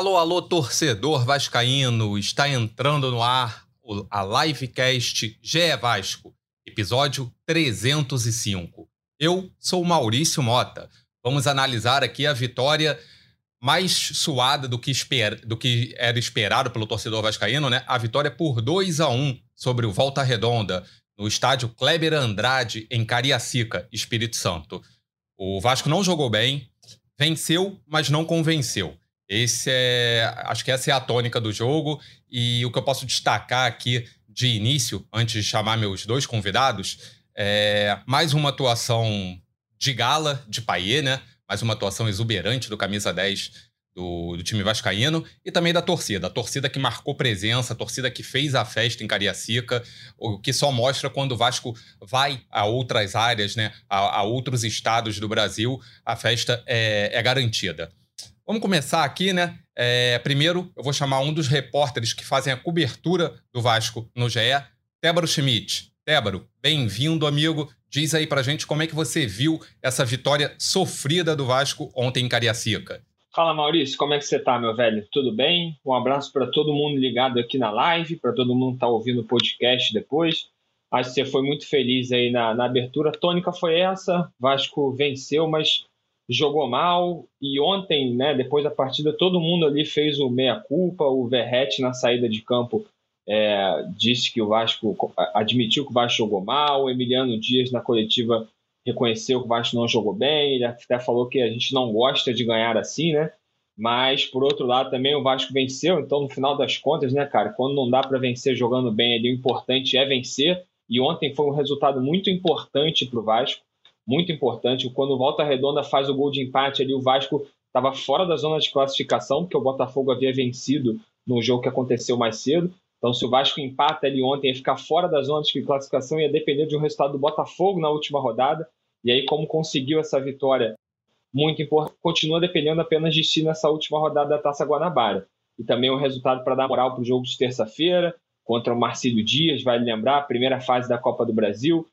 Alô, alô, torcedor vascaíno, está entrando no ar a livecast GE Vasco, episódio 305. Eu sou Maurício Mota. Vamos analisar aqui a vitória mais suada do que, esper... do que era esperado pelo torcedor vascaíno, né? A vitória por 2 a 1 sobre o Volta Redonda, no estádio Kleber Andrade, em Cariacica, Espírito Santo. O Vasco não jogou bem, venceu, mas não convenceu. Esse é, acho que essa é a tônica do jogo e o que eu posso destacar aqui de início, antes de chamar meus dois convidados, é mais uma atuação de gala de Paier, né? Mais uma atuação exuberante do camisa 10 do, do, time vascaíno e também da torcida. A torcida que marcou presença, a torcida que fez a festa em Cariacica, o que só mostra quando o Vasco vai a outras áreas, né, a, a outros estados do Brasil, a festa é, é garantida. Vamos começar aqui, né? É, primeiro, eu vou chamar um dos repórteres que fazem a cobertura do Vasco no GE, Tébaro Schmidt. Tébaro, bem-vindo, amigo. Diz aí pra gente como é que você viu essa vitória sofrida do Vasco ontem em Cariacica. Fala Maurício, como é que você tá, meu velho? Tudo bem? Um abraço para todo mundo ligado aqui na live, para todo mundo que tá ouvindo o podcast depois. Acho que você foi muito feliz aí na, na abertura. A tônica foi essa, Vasco venceu, mas jogou mal e ontem, né, depois da partida, todo mundo ali fez o meia-culpa, o Verrete na saída de campo é, disse que o Vasco admitiu que o Vasco jogou mal, o Emiliano Dias na coletiva reconheceu que o Vasco não jogou bem, ele até falou que a gente não gosta de ganhar assim, né? Mas por outro lado também o Vasco venceu, então no final das contas, né, cara, quando não dá para vencer jogando bem ali, o importante é vencer. E ontem foi um resultado muito importante para o Vasco muito importante. Quando o Volta Redonda faz o gol de empate ali, o Vasco estava fora da zona de classificação, porque o Botafogo havia vencido no jogo que aconteceu mais cedo. Então, se o Vasco empata ali ontem, ia ficar fora da zona de classificação, ia depender de um resultado do Botafogo na última rodada. E aí, como conseguiu essa vitória muito importante, continua dependendo apenas de si nessa última rodada da Taça Guanabara. E também um resultado para dar moral para o jogo de terça-feira, contra o Marcílio Dias, vai lembrar, primeira fase da Copa do Brasil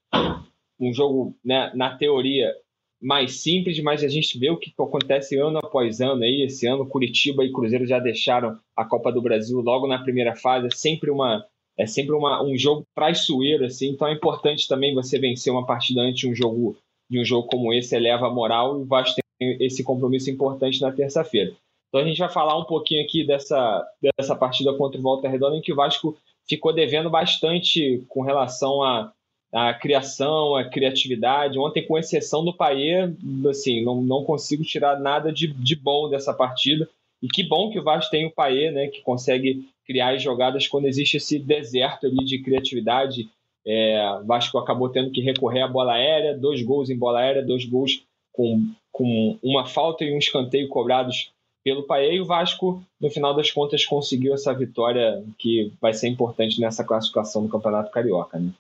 um jogo, né, na teoria, mais simples, mas a gente vê o que acontece ano após ano aí. Esse ano, Curitiba e Cruzeiro já deixaram a Copa do Brasil logo na primeira fase. É sempre uma é sempre uma, um jogo traiçoeiro, assim. Então é importante também você vencer uma partida antes de um jogo de um jogo como esse, eleva a moral e o Vasco tem esse compromisso importante na terça-feira. Então a gente vai falar um pouquinho aqui dessa, dessa partida contra o Volta Redonda, em que o Vasco ficou devendo bastante com relação a a criação, a criatividade. Ontem, com exceção do Paê, assim, não, não consigo tirar nada de, de bom dessa partida. E que bom que o Vasco tem o Paê, né, que consegue criar as jogadas quando existe esse deserto ali de criatividade. É, Vasco acabou tendo que recorrer à bola aérea, dois gols em bola aérea, dois gols com, com uma falta e um escanteio cobrados pelo Paê. E o Vasco, no final das contas, conseguiu essa vitória que vai ser importante nessa classificação do Campeonato Carioca. Né?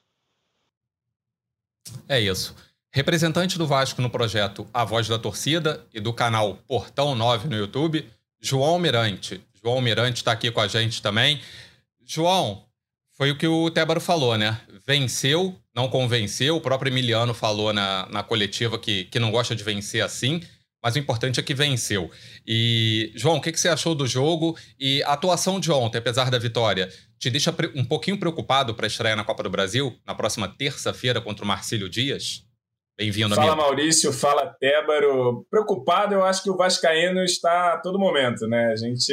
É isso. Representante do Vasco no projeto A Voz da Torcida e do canal Portão 9 no YouTube, João Mirante. João Mirante está aqui com a gente também. João, foi o que o Tébaro falou, né? Venceu, não convenceu. O próprio Emiliano falou na, na coletiva que, que não gosta de vencer assim, mas o importante é que venceu. E, João, o que, que você achou do jogo e a atuação de ontem, apesar da vitória? Te deixa um pouquinho preocupado para estrear na Copa do Brasil na próxima terça-feira contra o Marcílio Dias? Bem-vindo, amigo. Fala, Maurício. Fala, Tébaro. Preocupado, eu acho que o Vascaíno está a todo momento, né? A gente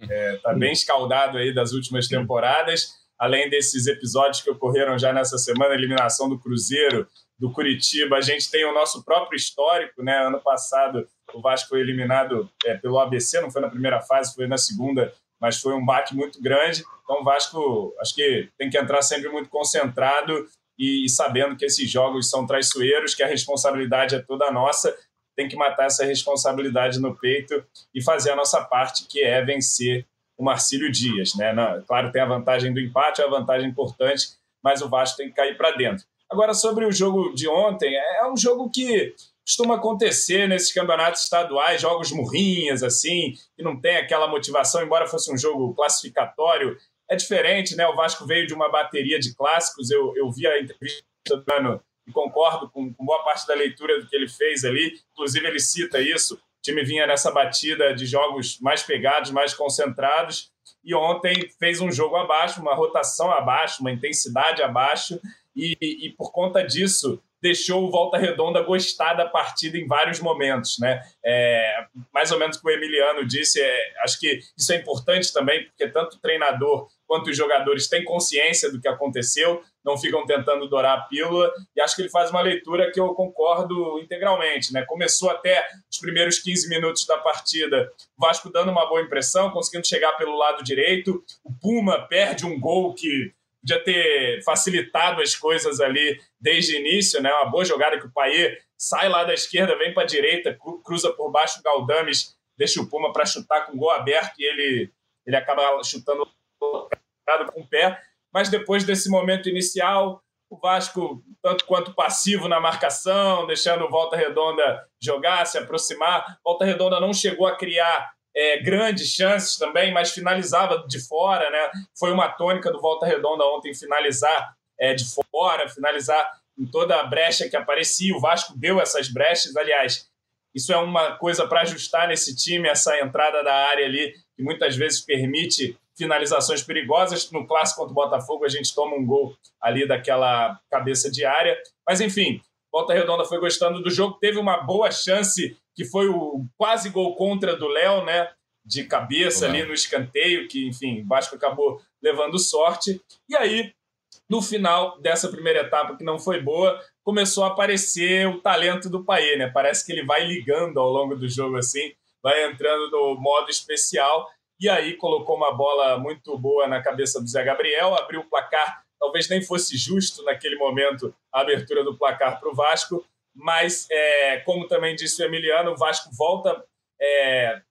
está é, tá bem escaldado aí das últimas temporadas, além desses episódios que ocorreram já nessa semana, eliminação do Cruzeiro, do Curitiba, a gente tem o nosso próprio histórico, né? Ano passado o Vasco foi eliminado é, pelo ABC, não foi na primeira fase, foi na segunda, mas foi um baque muito grande. Então o Vasco, acho que tem que entrar sempre muito concentrado e, e sabendo que esses jogos são traiçoeiros, que a responsabilidade é toda nossa, tem que matar essa responsabilidade no peito e fazer a nossa parte, que é vencer o Marcílio Dias. Né? claro, tem a vantagem do empate, é a vantagem importante, mas o Vasco tem que cair para dentro. Agora, sobre o jogo de ontem, é um jogo que costuma acontecer nesses campeonatos estaduais, jogos murrinhas, assim, que não tem aquela motivação, embora fosse um jogo classificatório. É diferente, né? O Vasco veio de uma bateria de clássicos. Eu, eu vi a entrevista do ano e concordo com, com boa parte da leitura do que ele fez ali. Inclusive, ele cita isso. time vinha nessa batida de jogos mais pegados, mais concentrados, e ontem fez um jogo abaixo, uma rotação abaixo, uma intensidade abaixo, e, e por conta disso deixou o Volta Redonda gostar da partida em vários momentos, né? É, mais ou menos o que o Emiliano disse, é, acho que isso é importante também, porque tanto o treinador quanto os jogadores têm consciência do que aconteceu, não ficam tentando dourar a pílula, e acho que ele faz uma leitura que eu concordo integralmente, né? Começou até os primeiros 15 minutos da partida, o Vasco dando uma boa impressão, conseguindo chegar pelo lado direito, o Puma perde um gol que podia ter facilitado as coisas ali desde o início, né? Uma boa jogada que o Paê sai lá da esquerda, vem para a direita, cruza por baixo o Galdames, deixa o Puma para chutar com o gol aberto e ele, ele acaba chutando com o pé. Mas depois desse momento inicial, o Vasco, tanto quanto passivo na marcação, deixando o Volta Redonda jogar, se aproximar. Volta Redonda não chegou a criar é, grandes chances também, mas finalizava de fora, né? Foi uma tônica do Volta Redonda ontem finalizar é, de fora, finalizar em toda a brecha que aparecia. O Vasco deu essas brechas, aliás. Isso é uma coisa para ajustar nesse time, essa entrada da área ali, que muitas vezes permite finalizações perigosas. No clássico contra o Botafogo, a gente toma um gol ali daquela cabeça de área. Mas, enfim, Volta Redonda foi gostando do jogo, teve uma boa chance que foi o quase gol contra do Léo, né? De cabeça ali no escanteio, que, enfim, o Vasco acabou levando sorte. E aí, no final dessa primeira etapa, que não foi boa, começou a aparecer o talento do Paê, né? Parece que ele vai ligando ao longo do jogo assim, vai entrando no modo especial. E aí colocou uma bola muito boa na cabeça do Zé Gabriel, abriu o placar. Talvez nem fosse justo naquele momento a abertura do placar para o Vasco, mas, é, como também disse o Emiliano, o Vasco volta é,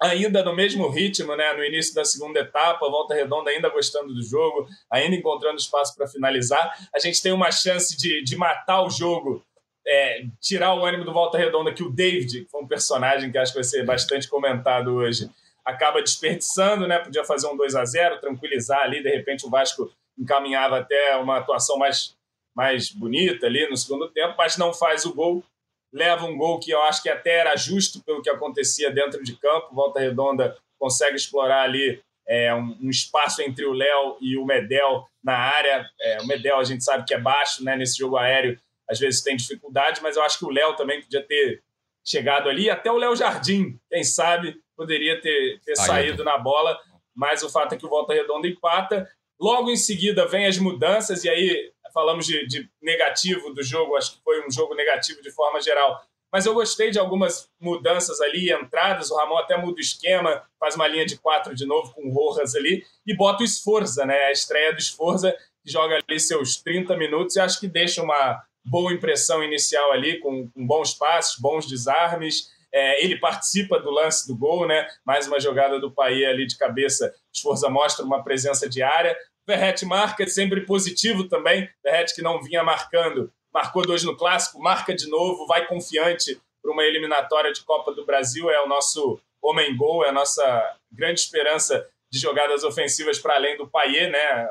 ainda no mesmo ritmo, né? no início da segunda etapa, volta redonda ainda gostando do jogo, ainda encontrando espaço para finalizar. A gente tem uma chance de, de matar o jogo, é, tirar o ânimo do Volta Redonda, que o David, que foi um personagem que acho que vai ser bastante comentado hoje, acaba desperdiçando, né? Podia fazer um 2 a 0 tranquilizar ali, de repente o Vasco encaminhava até uma atuação mais mais bonita ali no segundo tempo, mas não faz o gol. Leva um gol que eu acho que até era justo pelo que acontecia dentro de campo. Volta Redonda consegue explorar ali é, um, um, espaço entre o Léo e o Medel na área. É, o Medel a gente sabe que é baixo né, nesse jogo aéreo, às vezes tem dificuldade, mas eu acho que o Léo também podia ter chegado ali. Até o Léo Jardim, quem sabe, poderia ter, ter saído na bola, mas o fato é que o Volta Redonda empata. Logo em seguida vem as mudanças, e aí falamos de, de, negativo do jogo, acho que foi um jogo negativo de forma geral. Mas eu gostei de algumas mudanças ali, entradas. O Ramon até muda o esquema, faz uma linha de quatro de novo com o Rojas ali e bota o Esforza, né? A estreia do Esforza, que joga ali seus 30 minutos e acho que deixa uma boa impressão inicial ali, com, com bons passos, bons desarmes. É, ele participa do lance do gol, né? Mais uma jogada do Paê ali de cabeça. Esforza mostra uma presença diária. Verrete marca, sempre positivo também. Verrete que não vinha marcando, marcou dois no clássico, marca de novo, vai confiante para uma eliminatória de Copa do Brasil. É o nosso homem gol, é a nossa grande esperança de jogadas ofensivas para além do Paier, né?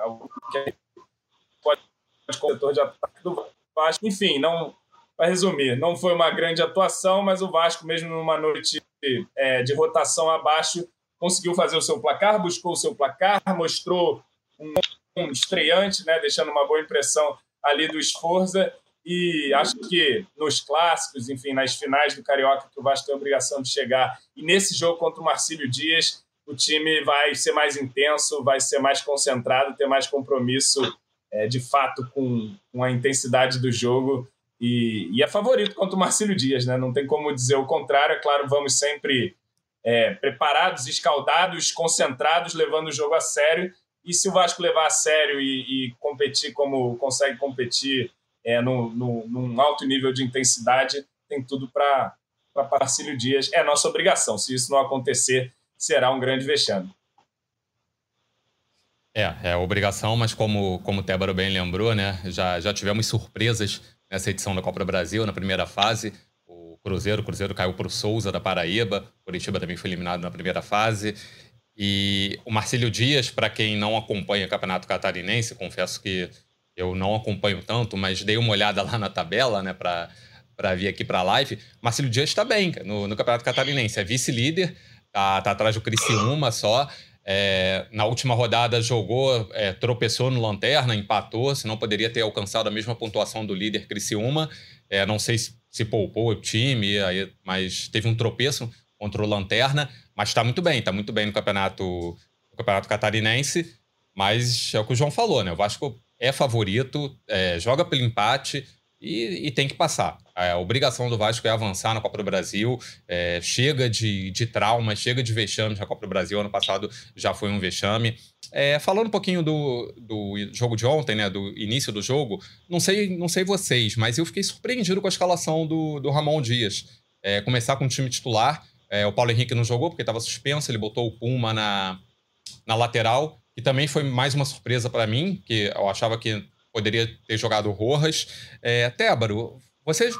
Que pode setor de ataque do Vasco. Enfim, não para resumir, não foi uma grande atuação, mas o Vasco, mesmo numa noite é, de rotação abaixo, conseguiu fazer o seu placar, buscou o seu placar, mostrou um, um estreante, né, deixando uma boa impressão ali do Esforza. E acho que nos clássicos, enfim, nas finais do Carioca, que o Vasco tem a obrigação de chegar, e nesse jogo contra o Marcílio Dias, o time vai ser mais intenso, vai ser mais concentrado, ter mais compromisso é, de fato com, com a intensidade do jogo. E, e, é favorito contra o Marcílio Dias, né? Não tem como dizer o contrário. É claro, vamos sempre é, preparados, escaldados, concentrados, levando o jogo a sério. E se o Vasco levar a sério e, e competir como consegue competir é, no, no, num alto nível de intensidade, tem tudo para Parcílio Dias. É nossa obrigação. Se isso não acontecer, será um grande vexame. É, é obrigação, mas como, como o Tébaro bem lembrou, né, já, já tivemos surpresas nessa edição da Copa do Brasil, na primeira fase. O Cruzeiro, o Cruzeiro caiu para o Souza da Paraíba, o Curitiba também foi eliminado na primeira fase. E o Marcílio Dias, para quem não acompanha o Campeonato Catarinense, confesso que eu não acompanho tanto, mas dei uma olhada lá na tabela, né, para vir aqui para a live. Marcelo Dias está bem no, no, Campeonato Catarinense, é vice-líder, tá, tá atrás do Criciúma só. É, na última rodada jogou, é, tropeçou no Lanterna, empatou, senão poderia ter alcançado a mesma pontuação do líder Criciúma. É, não sei se, se poupou o time, aí, mas teve um tropeço contra o Lanterna, mas está muito bem, está muito bem no campeonato, no campeonato catarinense. Mas é o que o João falou, né? O Vasco é favorito, é, joga pelo empate e, e, tem que passar. A obrigação do Vasco é avançar na Copa do Brasil. É, chega de, de trauma, chega de vexame na Copa do Brasil. Ano passado já foi um vexame. É, falando um pouquinho do, do jogo de ontem, né, do início do jogo, não sei, não sei vocês, mas eu fiquei surpreendido com a escalação do, do Ramon Dias. É, começar com o time titular. É, o Paulo Henrique não jogou porque estava suspenso, ele botou o Puma na, na lateral e também foi mais uma surpresa para mim, que eu achava que poderia ter jogado o Rojas. É, Tébaro, você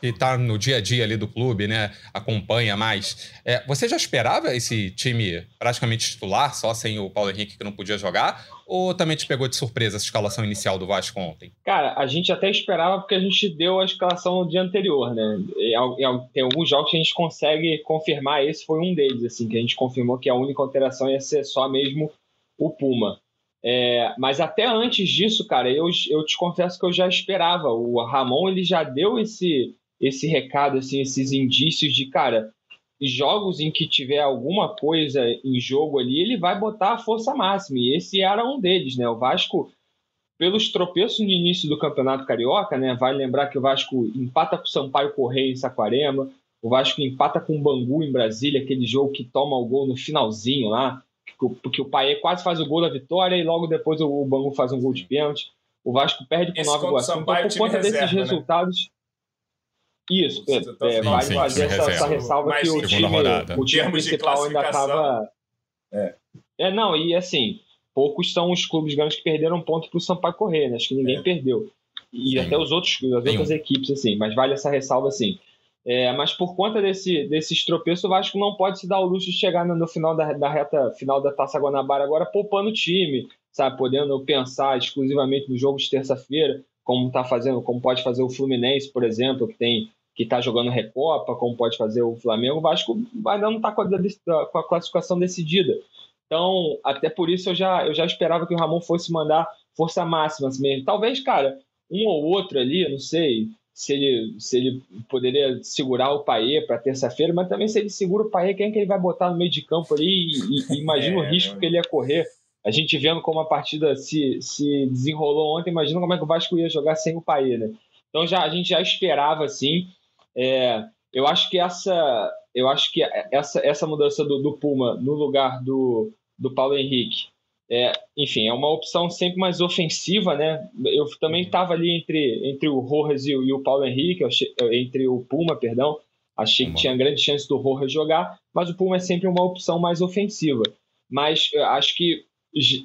que está no dia a dia ali do clube, né, acompanha mais, é, você já esperava esse time praticamente titular, só sem o Paulo Henrique que não podia jogar? Ou também te pegou de surpresa essa escalação inicial do Vasco ontem? Cara, a gente até esperava porque a gente deu a escalação no dia anterior, né? Tem alguns jogos que a gente consegue confirmar, esse foi um deles, assim, que a gente confirmou que a única alteração ia ser só mesmo o Puma. É, mas até antes disso, cara, eu, eu te confesso que eu já esperava. O Ramon ele já deu esse, esse recado, assim, esses indícios de, cara, jogos em que tiver alguma coisa em jogo ali, ele vai botar a força máxima. E esse era um deles, né? O Vasco, pelos tropeços no início do Campeonato Carioca, né? Vale lembrar que o Vasco empata com o Sampaio Correia em Saquarema, o Vasco empata com o Bangu em Brasília, aquele jogo que toma o gol no finalzinho lá porque o Paê quase faz o gol da vitória e logo depois o Bangu faz um gol de pênalti. O Vasco perde com Nova Iguaçu. Então, por conta desses reserva, né? resultados. Né? Isso, é, é, vai sim, fazer essa, essa, ressalva Mais que o time, o time principal ainda estava. É. é, não, e assim, poucos são os clubes grandes que perderam ponto para o Sampaio correr, né? Acho que ninguém é. perdeu. E sim. até os outros, as outras equipes, assim, mas vale essa ressalva assim. É, mas por conta desse, desses tropeços, o Vasco não pode se dar o luxo de chegar no, no final da, da, reta final da Taça Guanabara agora poupando o time, sabe? Podendo pensar exclusivamente no jogo de terça-feira, como tá fazendo, como pode fazer o Fluminense, por exemplo, que tem que está jogando Recopa, como pode fazer o Flamengo, o Vasco ainda não está com, com, a classificação decidida. Então, até por isso eu já, eu já esperava que o Ramon fosse mandar força máxima mesmo. Talvez, cara, um ou outro ali, não sei, se ele, se ele poderia segurar o Paê para terça-feira, mas também se ele segura o Paê, quem é que ele vai botar no meio de campo ali? E, e imagina é, o risco que ele ia correr. A gente vendo como a partida se, se desenrolou ontem, imagina como é que o Vasco ia jogar sem o Paê, né? Então já, a gente já esperava assim. É, eu acho que essa, eu acho que essa, essa mudança do, do Puma no lugar do, do Paulo Henrique é, enfim, é uma opção sempre mais ofensiva, né? Eu também estava uhum. ali entre, entre o Rojas e, e o Paulo Henrique, achei, entre o Puma, perdão. Achei que tinha grande chance do Rojas jogar, mas o Puma é sempre uma opção mais ofensiva. Mas acho que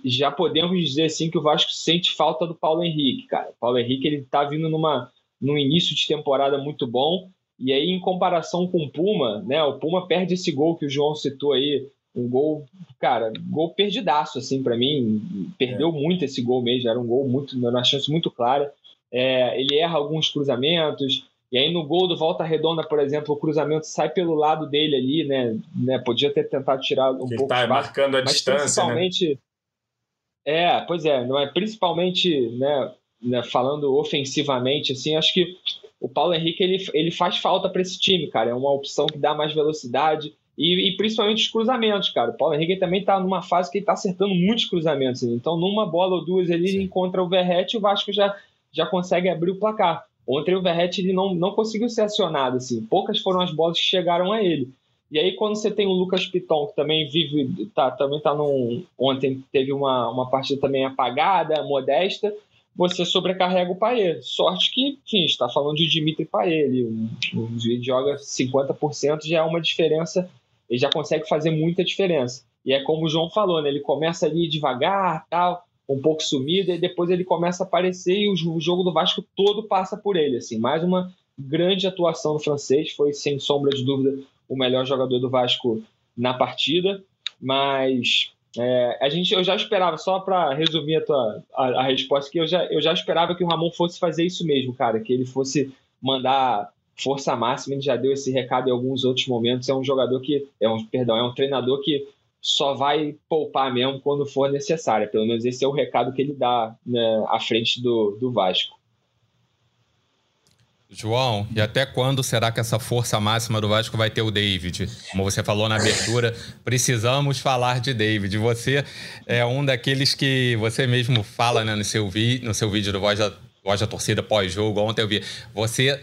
já podemos dizer assim que o Vasco sente falta do Paulo Henrique, cara. O Paulo Henrique ele tá vindo numa num início de temporada muito bom e aí em comparação com o Puma, né? O Puma perde esse gol que o João citou aí um gol, cara, gol perdidaço, assim, para mim. Perdeu é. muito esse gol mesmo, era um gol muito, uma chance muito clara. É, ele erra alguns cruzamentos, e aí no gol do Volta Redonda, por exemplo, o cruzamento sai pelo lado dele ali, né? né podia ter tentado tirar um ele pouco. Tá marcando a distância, né? principalmente, né? É, pois é, não é principalmente, né, né, falando ofensivamente, assim, acho que o Paulo Henrique ele, ele faz falta para esse time, cara. É uma opção que dá mais velocidade e, e, principalmente os cruzamentos, cara. O Paulo Henrique também está numa fase que ele está acertando muitos cruzamentos. Então, numa bola ou duas ele encontra o Verrete e o Vasco já, já consegue abrir o placar. Ontem o Verrete ele não, não conseguiu ser acionado, assim. Poucas foram as bolas que chegaram a ele. E aí, quando você tem o Lucas Piton, que também vive, tá, também tá num. Ontem teve uma, uma partida também apagada, modesta, você sobrecarrega o Paê. Sorte que, enfim, está falando de Dimitri Paê. Ele, um, um, ele joga 50%, já é uma diferença ele já consegue fazer muita diferença. E é como o João falou, né? Ele começa ali devagar, tal, um pouco sumido, e depois ele começa a aparecer e o jogo do Vasco todo passa por ele. Assim, mais uma grande atuação do francês, foi sem sombra de dúvida o melhor jogador do Vasco na partida, mas é, a gente, eu já esperava, só para resumir a, tua, a, a, resposta, que eu já, eu já esperava que o Ramon fosse fazer isso mesmo, cara, que ele fosse mandar força máxima, ele já deu esse recado em alguns outros momentos. É um jogador que, é um, perdão, é um treinador que só vai poupar mesmo quando for necessário. Pelo menos esse é o recado que ele dá né, à frente do, do Vasco. João, e até quando será que essa força máxima do Vasco vai ter o David? Como você falou na abertura, precisamos falar de David. Você é um daqueles que você mesmo fala né, no, seu vi, no seu vídeo do Voz da, Voz da Torcida pós-jogo. Ontem eu vi. Você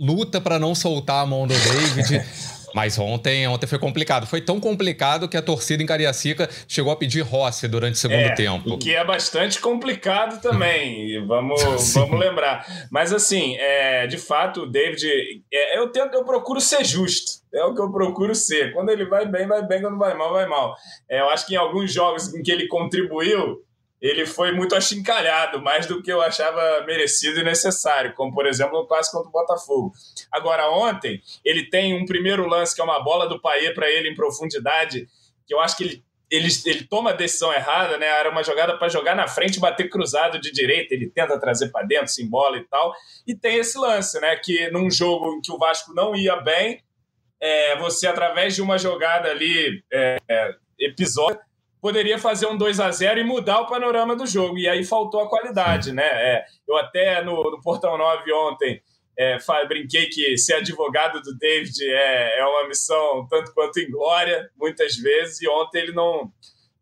luta para não soltar a mão do David. Mas ontem, ontem foi complicado. Foi tão complicado que a torcida em Cariacica chegou a pedir Rossi durante o segundo é, tempo. O que é bastante complicado também, vamos, vamos lembrar. Mas assim, é, de fato, o David, é, eu, tento, eu procuro ser justo. É o que eu procuro ser. Quando ele vai bem, vai bem. Quando vai mal, vai mal. É, eu acho que em alguns jogos em que ele contribuiu, ele foi muito achincalhado, mais do que eu achava merecido e necessário, como por exemplo no clássico contra o Botafogo. Agora, ontem, ele tem um primeiro lance que é uma bola do Paê para ele em profundidade, que eu acho que ele, ele, ele toma a decisão errada, né? Era uma jogada para jogar na frente bater cruzado de direita, ele tenta trazer para dentro, sem bola e tal. E tem esse lance, né? Que num jogo em que o Vasco não ia bem, é, você, através de uma jogada ali, é, é, episódio poderia fazer um 2 a 0 e mudar o panorama do jogo. E aí faltou a qualidade, né? É, eu até no, no Portão 9 ontem é, brinquei que ser advogado do David é, é uma missão tanto quanto inglória, muitas vezes, e ontem ele não,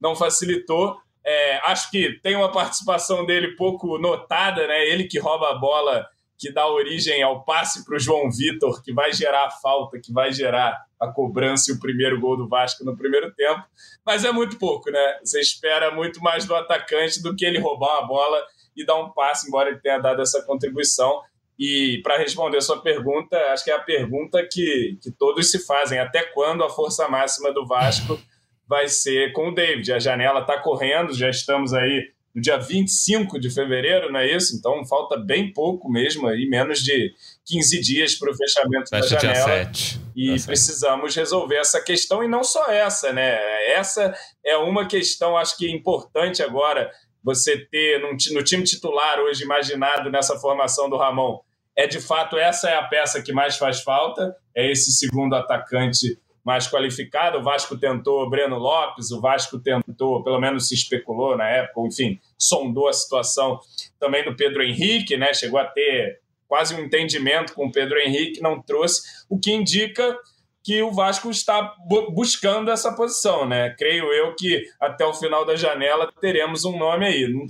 não facilitou. É, acho que tem uma participação dele pouco notada, né? Ele que rouba a bola que dá origem ao passe para o João Vitor, que vai gerar a falta, que vai gerar a cobrança e o primeiro gol do Vasco no primeiro tempo. Mas é muito pouco, né? Você espera muito mais do atacante do que ele roubar a bola e dar um passe, embora ele tenha dado essa contribuição. E para responder a sua pergunta, acho que é a pergunta que, que todos se fazem: até quando a força máxima do Vasco vai ser com o David? A janela está correndo, já estamos aí no dia 25 de fevereiro, não é isso? Então falta bem pouco mesmo, aí, menos de 15 dias para o fechamento da janela. E precisamos resolver essa questão, e não só essa, né? Essa é uma questão, acho que importante agora, você ter no time titular hoje imaginado nessa formação do Ramon. É de fato essa é a peça que mais faz falta, é esse segundo atacante mais qualificado. O Vasco tentou Breno Lopes, o Vasco tentou, pelo menos se especulou na época, enfim, sondou a situação também do Pedro Henrique, né? Chegou a ter quase um entendimento com o Pedro Henrique, não trouxe, o que indica que o Vasco está buscando essa posição, né? Creio eu que até o final da janela teremos um nome aí. Não,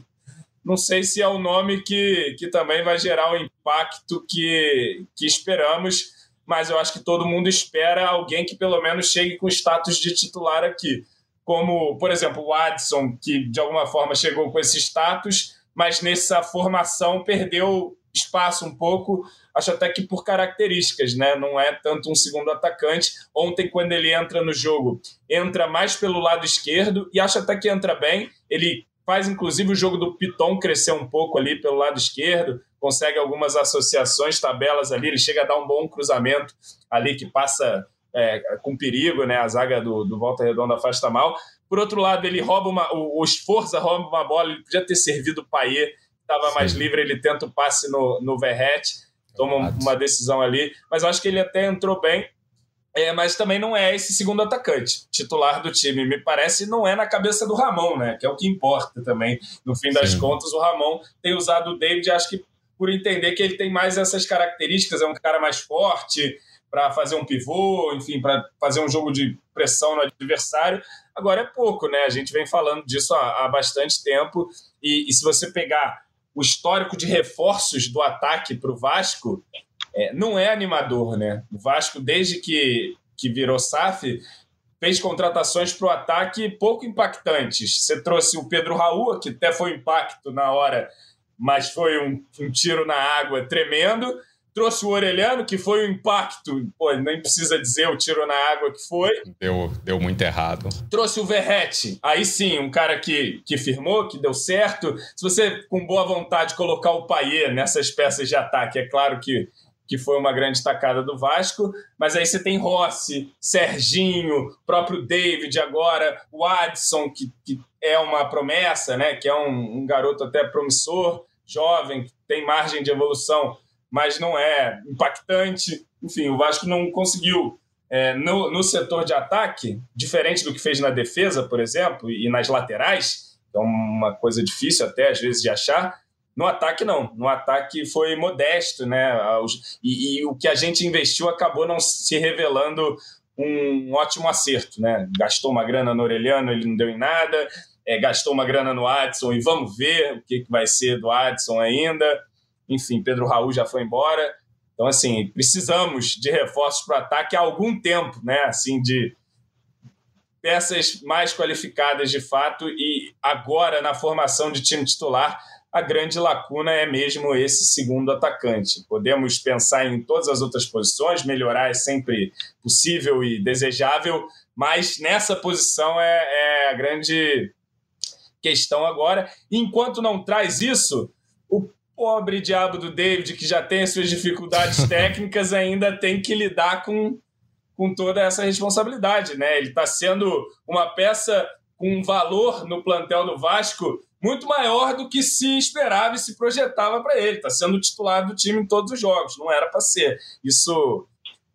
não sei se é o nome que, que também vai gerar o impacto que, que esperamos, mas eu acho que todo mundo espera alguém que pelo menos chegue com status de titular aqui. Como, por exemplo, o Adson, que de alguma forma chegou com esse status, mas nessa formação perdeu espaço um pouco, acho até que por características, né? Não é tanto um segundo atacante. Ontem, quando ele entra no jogo, entra mais pelo lado esquerdo e acho até que entra bem. Ele faz, inclusive, o jogo do Piton crescer um pouco ali pelo lado esquerdo consegue algumas associações, tabelas ali, ele chega a dar um bom cruzamento ali que passa é, com perigo, né? A zaga do, do Volta Redonda afasta mal. Por outro lado, ele rouba uma. O, o rouba uma bola, ele podia ter servido o Paier, estava mais livre, ele tenta o passe no, no Verrete, toma uma decisão ali, mas eu acho que ele até entrou bem. É, mas também não é esse segundo atacante titular do time. Me parece não é na cabeça do Ramon, né? Que é o que importa também. No fim das Sim. contas, o Ramon tem usado o David, acho que por entender que ele tem mais essas características, é um cara mais forte para fazer um pivô, enfim, para fazer um jogo de pressão no adversário. Agora é pouco, né? A gente vem falando disso há, há bastante tempo. E, e, se você pegar o histórico de reforços do ataque para o Vasco, é, não é animador, né? O Vasco, desde que, que virou SAF, fez contratações para o ataque pouco impactantes. Você trouxe o Pedro Raul, que até foi impacto na hora mas foi um, um tiro na água tremendo. Trouxe o Orelhano, que foi um impacto, pô, nem precisa dizer o tiro na água que foi. Deu, deu muito errado. Trouxe o Verrete, aí sim, um cara que, que firmou, que deu certo. Se você, com boa vontade, colocar o Paier nessas peças de ataque, é claro que que foi uma grande tacada do Vasco, mas aí você tem Rossi, Serginho, próprio David agora, o Adson, que, que é uma promessa, né? que é um, um garoto até promissor, jovem, que tem margem de evolução mas não é impactante. Enfim, o Vasco não conseguiu é, no, no setor de ataque, diferente do que fez na defesa, por exemplo, e nas laterais, é uma coisa difícil até às vezes de achar. No ataque, não. No ataque foi modesto, né? E, e o que a gente investiu acabou não se revelando um ótimo acerto, né? Gastou uma grana no Orelhano, ele não deu em nada. É, gastou uma grana no Adson e vamos ver o que, que vai ser do Adson ainda. Enfim, Pedro Raul já foi embora. Então, assim, precisamos de reforços para o ataque há algum tempo, né? Assim, de peças mais qualificadas de fato. E agora, na formação de time titular, a grande lacuna é mesmo esse segundo atacante. Podemos pensar em todas as outras posições, melhorar é sempre possível e desejável, mas nessa posição é, é a grande questão agora. Enquanto não traz isso, o pobre diabo do David, que já tem as suas dificuldades técnicas, ainda tem que lidar com, com toda essa responsabilidade. Né? Ele está sendo uma peça com um valor no plantel do Vasco muito maior do que se esperava e se projetava para ele. Está sendo titular do time em todos os jogos, não era para ser. Isso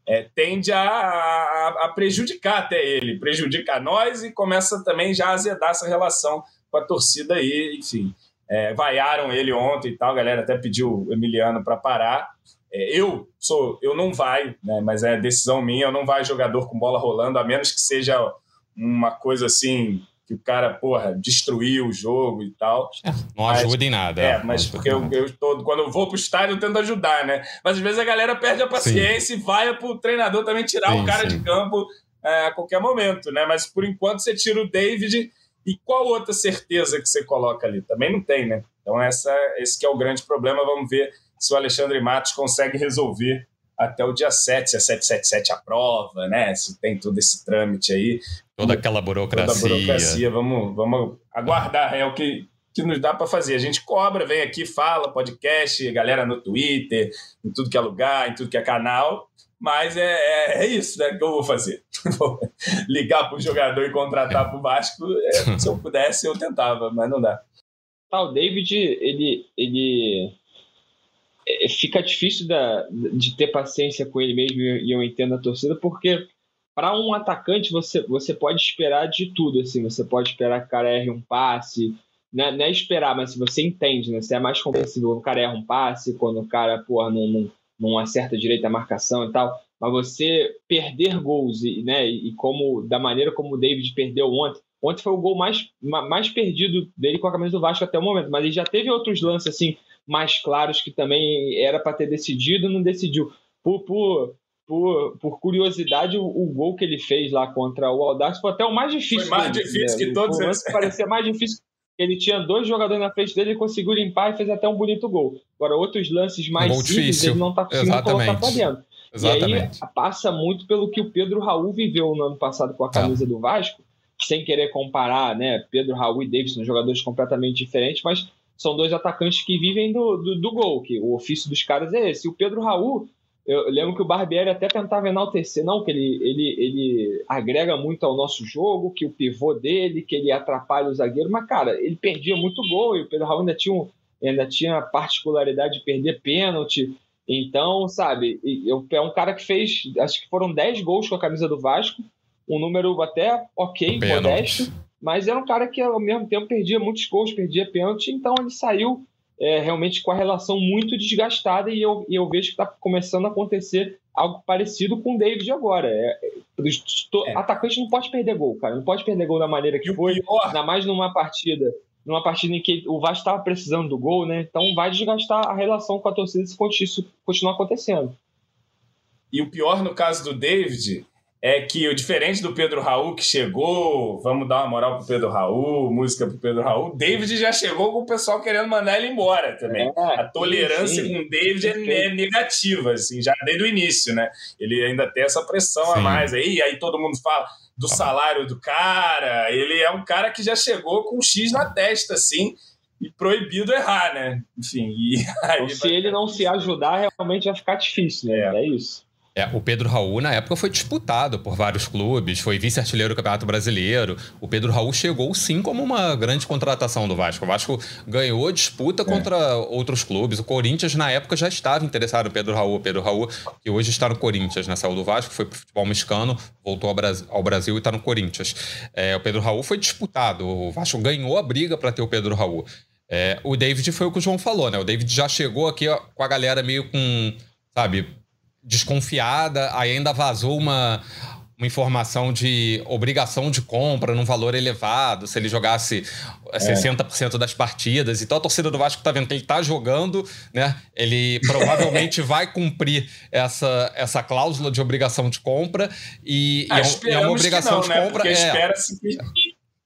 é, tende a, a, a, prejudicar até ele, prejudica nós e começa também já a azedar essa relação com a torcida aí, enfim é, vaiaram ele ontem e tal, a galera até pediu o Emiliano para parar. É, eu sou, eu não vai, né, mas é decisão minha, eu não vai jogador com bola rolando, a menos que seja uma coisa assim que o cara, porra, destruiu o jogo e tal. É, não mas, ajuda em nada. É, mas porque eu, eu tô, quando eu vou pro estádio eu tento ajudar, né? Mas às vezes a galera perde a paciência sim. e vai pro treinador também tirar sim, o cara sim. de campo é, a qualquer momento, né? Mas por enquanto você tira o David e qual outra certeza que você coloca ali? Também não tem, né? Então essa, esse que é o grande problema. Vamos ver se o Alexandre Matos consegue resolver até o dia 7, se a 777 aprova, né? Se tem todo esse trâmite aí. Toda aquela burocracia. Toda a burocracia. Vamos, vamos aguardar, é o que, que nos dá para fazer. A gente cobra, vem aqui, fala, podcast, galera no Twitter, em tudo que é lugar, em tudo que é canal. Mas é, é, é, isso né, que eu vou fazer. Ligar para o jogador e contratar para o Vasco. É, se eu pudesse, eu tentava, mas não dá. Tá, o David, ele, ele é, fica difícil da, de ter paciência com ele mesmo, e eu entendo a torcida, porque para um atacante você, você pode esperar de tudo. assim Você pode esperar que o cara erre um passe. Não é, não é esperar, mas você entende, né? Você é mais compreensível o cara erra um passe, quando o cara, porra, não, não não acerta direito a marcação e tal, mas você perder gols e, né, e como da maneira como o David perdeu ontem, ontem foi o gol mais, mais perdido dele com a camisa do Vasco até o momento, mas ele já teve outros lances assim mais claros que também era para ter decidido, não decidiu. Por, por, por, por curiosidade, o, o, gol que ele fez lá contra o Audax foi até o mais difícil. Foi mais difícil né? que todos esses. Parecia mais difícil ele tinha dois jogadores na frente dele, ele conseguiu limpar e fez até um bonito gol. Agora, outros lances mais um simples, difícil. ele não está conseguindo Exatamente. colocar para dentro. Exatamente. E aí passa muito pelo que o Pedro Raul viveu no ano passado com a camisa do Vasco, sem querer comparar, né? Pedro Raul e Davidson, jogadores completamente diferentes, mas são dois atacantes que vivem do, do, do gol, que o ofício dos caras é esse. O Pedro Raul eu lembro que o Barbieri até tentava enaltecer, não, que ele, ele, ele agrega muito ao nosso jogo, que o pivô dele, que ele atrapalha o zagueiro, mas, cara, ele perdia muito gol e o Pedro Raul ainda tinha, um, ainda tinha a particularidade de perder pênalti. Então, sabe, eu, é um cara que fez, acho que foram 10 gols com a camisa do Vasco, um número até ok, modesto, mas era um cara que ao mesmo tempo perdia muitos gols, perdia pênalti, então ele saiu é, realmente com a relação muito desgastada e eu, eu vejo que está começando a acontecer algo parecido com o David agora. É, é. Atacante não pode perder gol, cara. Não pode perder gol da maneira que foi, ainda mais numa partida numa partida em que o Vasco estava precisando do gol, né? Então vai desgastar a relação com a torcida se isso continuar acontecendo. E o pior no caso do David é que o diferente do Pedro Raul que chegou, vamos dar uma moral pro Pedro Raul, música pro Pedro Raul, David já chegou com o pessoal querendo mandar ele embora também. É, a tolerância sim, sim. com o David é, é, negativa, assim, já desde o início, né? Ele ainda tem essa pressão sim. a mais aí, aí todo mundo fala do salário do cara, ele é um cara que já chegou com um X na testa, assim, e proibido errar, né? Enfim, e aí então, se ele não se ajudar, realmente vai ficar difícil, né? É, é isso. É, o Pedro Raul, na época, foi disputado por vários clubes, foi vice-artilheiro do Campeonato Brasileiro. O Pedro Raul chegou, sim, como uma grande contratação do Vasco. O Vasco ganhou disputa é. contra outros clubes. O Corinthians, na época, já estava interessado no Pedro Raul. O Pedro Raul, que hoje está no Corinthians, né? Saiu do Vasco, foi pro futebol mexicano, voltou ao Brasil, ao Brasil e está no Corinthians. É, o Pedro Raul foi disputado. O Vasco ganhou a briga para ter o Pedro Raul. É, o David foi o que o João falou, né? O David já chegou aqui ó, com a galera meio com, sabe desconfiada, aí ainda vazou uma, uma informação de obrigação de compra num valor elevado, se ele jogasse é. 60% das partidas. Então a torcida do Vasco está vendo que ele está jogando, né? Ele provavelmente vai cumprir essa, essa cláusula de obrigação de compra e, ah, e é, uma obrigação não, de né? compra. Porque é, espera-se que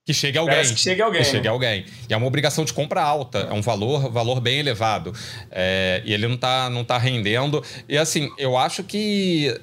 que chegue alguém. que chegue alguém. Que chegue alguém. E é uma obrigação de compra alta, é um valor, valor bem elevado. É, e ele não está não tá rendendo. E assim, eu acho que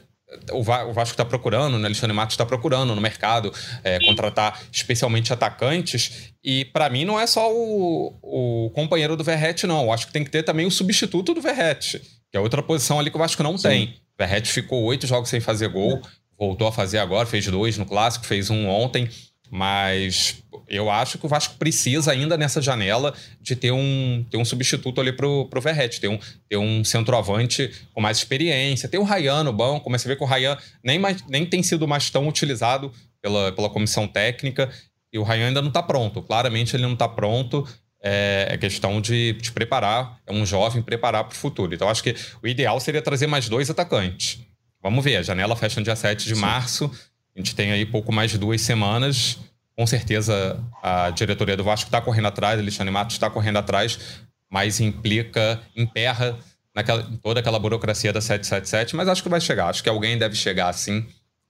o, Vasco está procurando, né? Alexandre Matos está procurando no mercado é, contratar especialmente atacantes. E para mim não é só o, o companheiro do Verrete, não. Eu acho que tem que ter também o substituto do Verrete, que é outra posição ali que o Vasco não Sim. tem. O Verrete ficou oito jogos sem fazer gol, voltou a fazer agora, fez dois no clássico, fez um ontem. Mas eu acho que o Vasco precisa ainda nessa janela de ter um, ter um substituto ali pro, pro Verrete, ter um, ter um centroavante com mais experiência. Tem o Rayan no banco, mas você vê que o Rayan nem, mais, nem tem sido mais tão utilizado pela, pela comissão técnica e o Rayan ainda não está pronto. Claramente ele não está pronto. É, é, questão de, de preparar, é um jovem preparar para o futuro. Então acho que o ideal seria trazer mais dois atacantes. Vamos ver, a janela fecha no dia 7 de Sim. março. A gente tem aí pouco mais de duas semanas. Com certeza a diretoria do Vasco está correndo atrás, Alexandre Matos está correndo atrás, mas implica, emperra naquela, toda aquela burocracia da 777, mas acho que vai chegar. Acho que alguém deve chegar sim,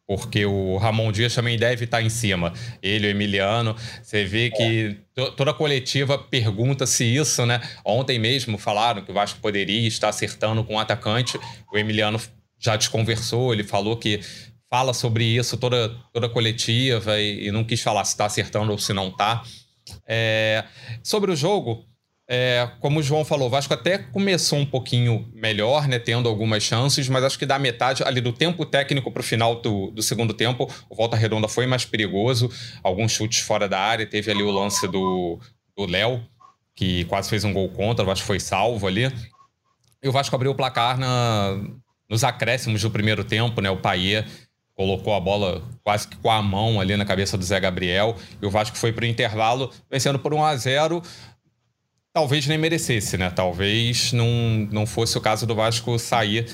porque o Ramon Dias também deve estar tá em cima. Ele, o Emiliano, você vê que toda a coletiva pergunta-se isso, né? Ontem mesmo falaram que o Vasco poderia estar acertando com o atacante. O Emiliano já desconversou, ele falou que fala sobre isso toda, toda coletiva e, e não quis falar se está acertando ou se não está. É, sobre o jogo, é, como o João falou, o Vasco até começou um pouquinho melhor, né, tendo algumas chances, mas acho que da metade ali do tempo técnico para o final do, do, segundo tempo, o Volta Redonda foi mais perigoso, alguns chutes fora da área, teve ali o lance do Léo, que quase fez um gol contra, o Vasco foi salvo ali. E o Vasco abriu o placar na, nos acréscimos do primeiro tempo, né, o Paier colocou a bola quase que com a mão ali na cabeça do Zé Gabriel e o Vasco foi para o intervalo vencendo por 1 a 0 talvez nem merecesse, né? Talvez não, não fosse o caso do Vasco sair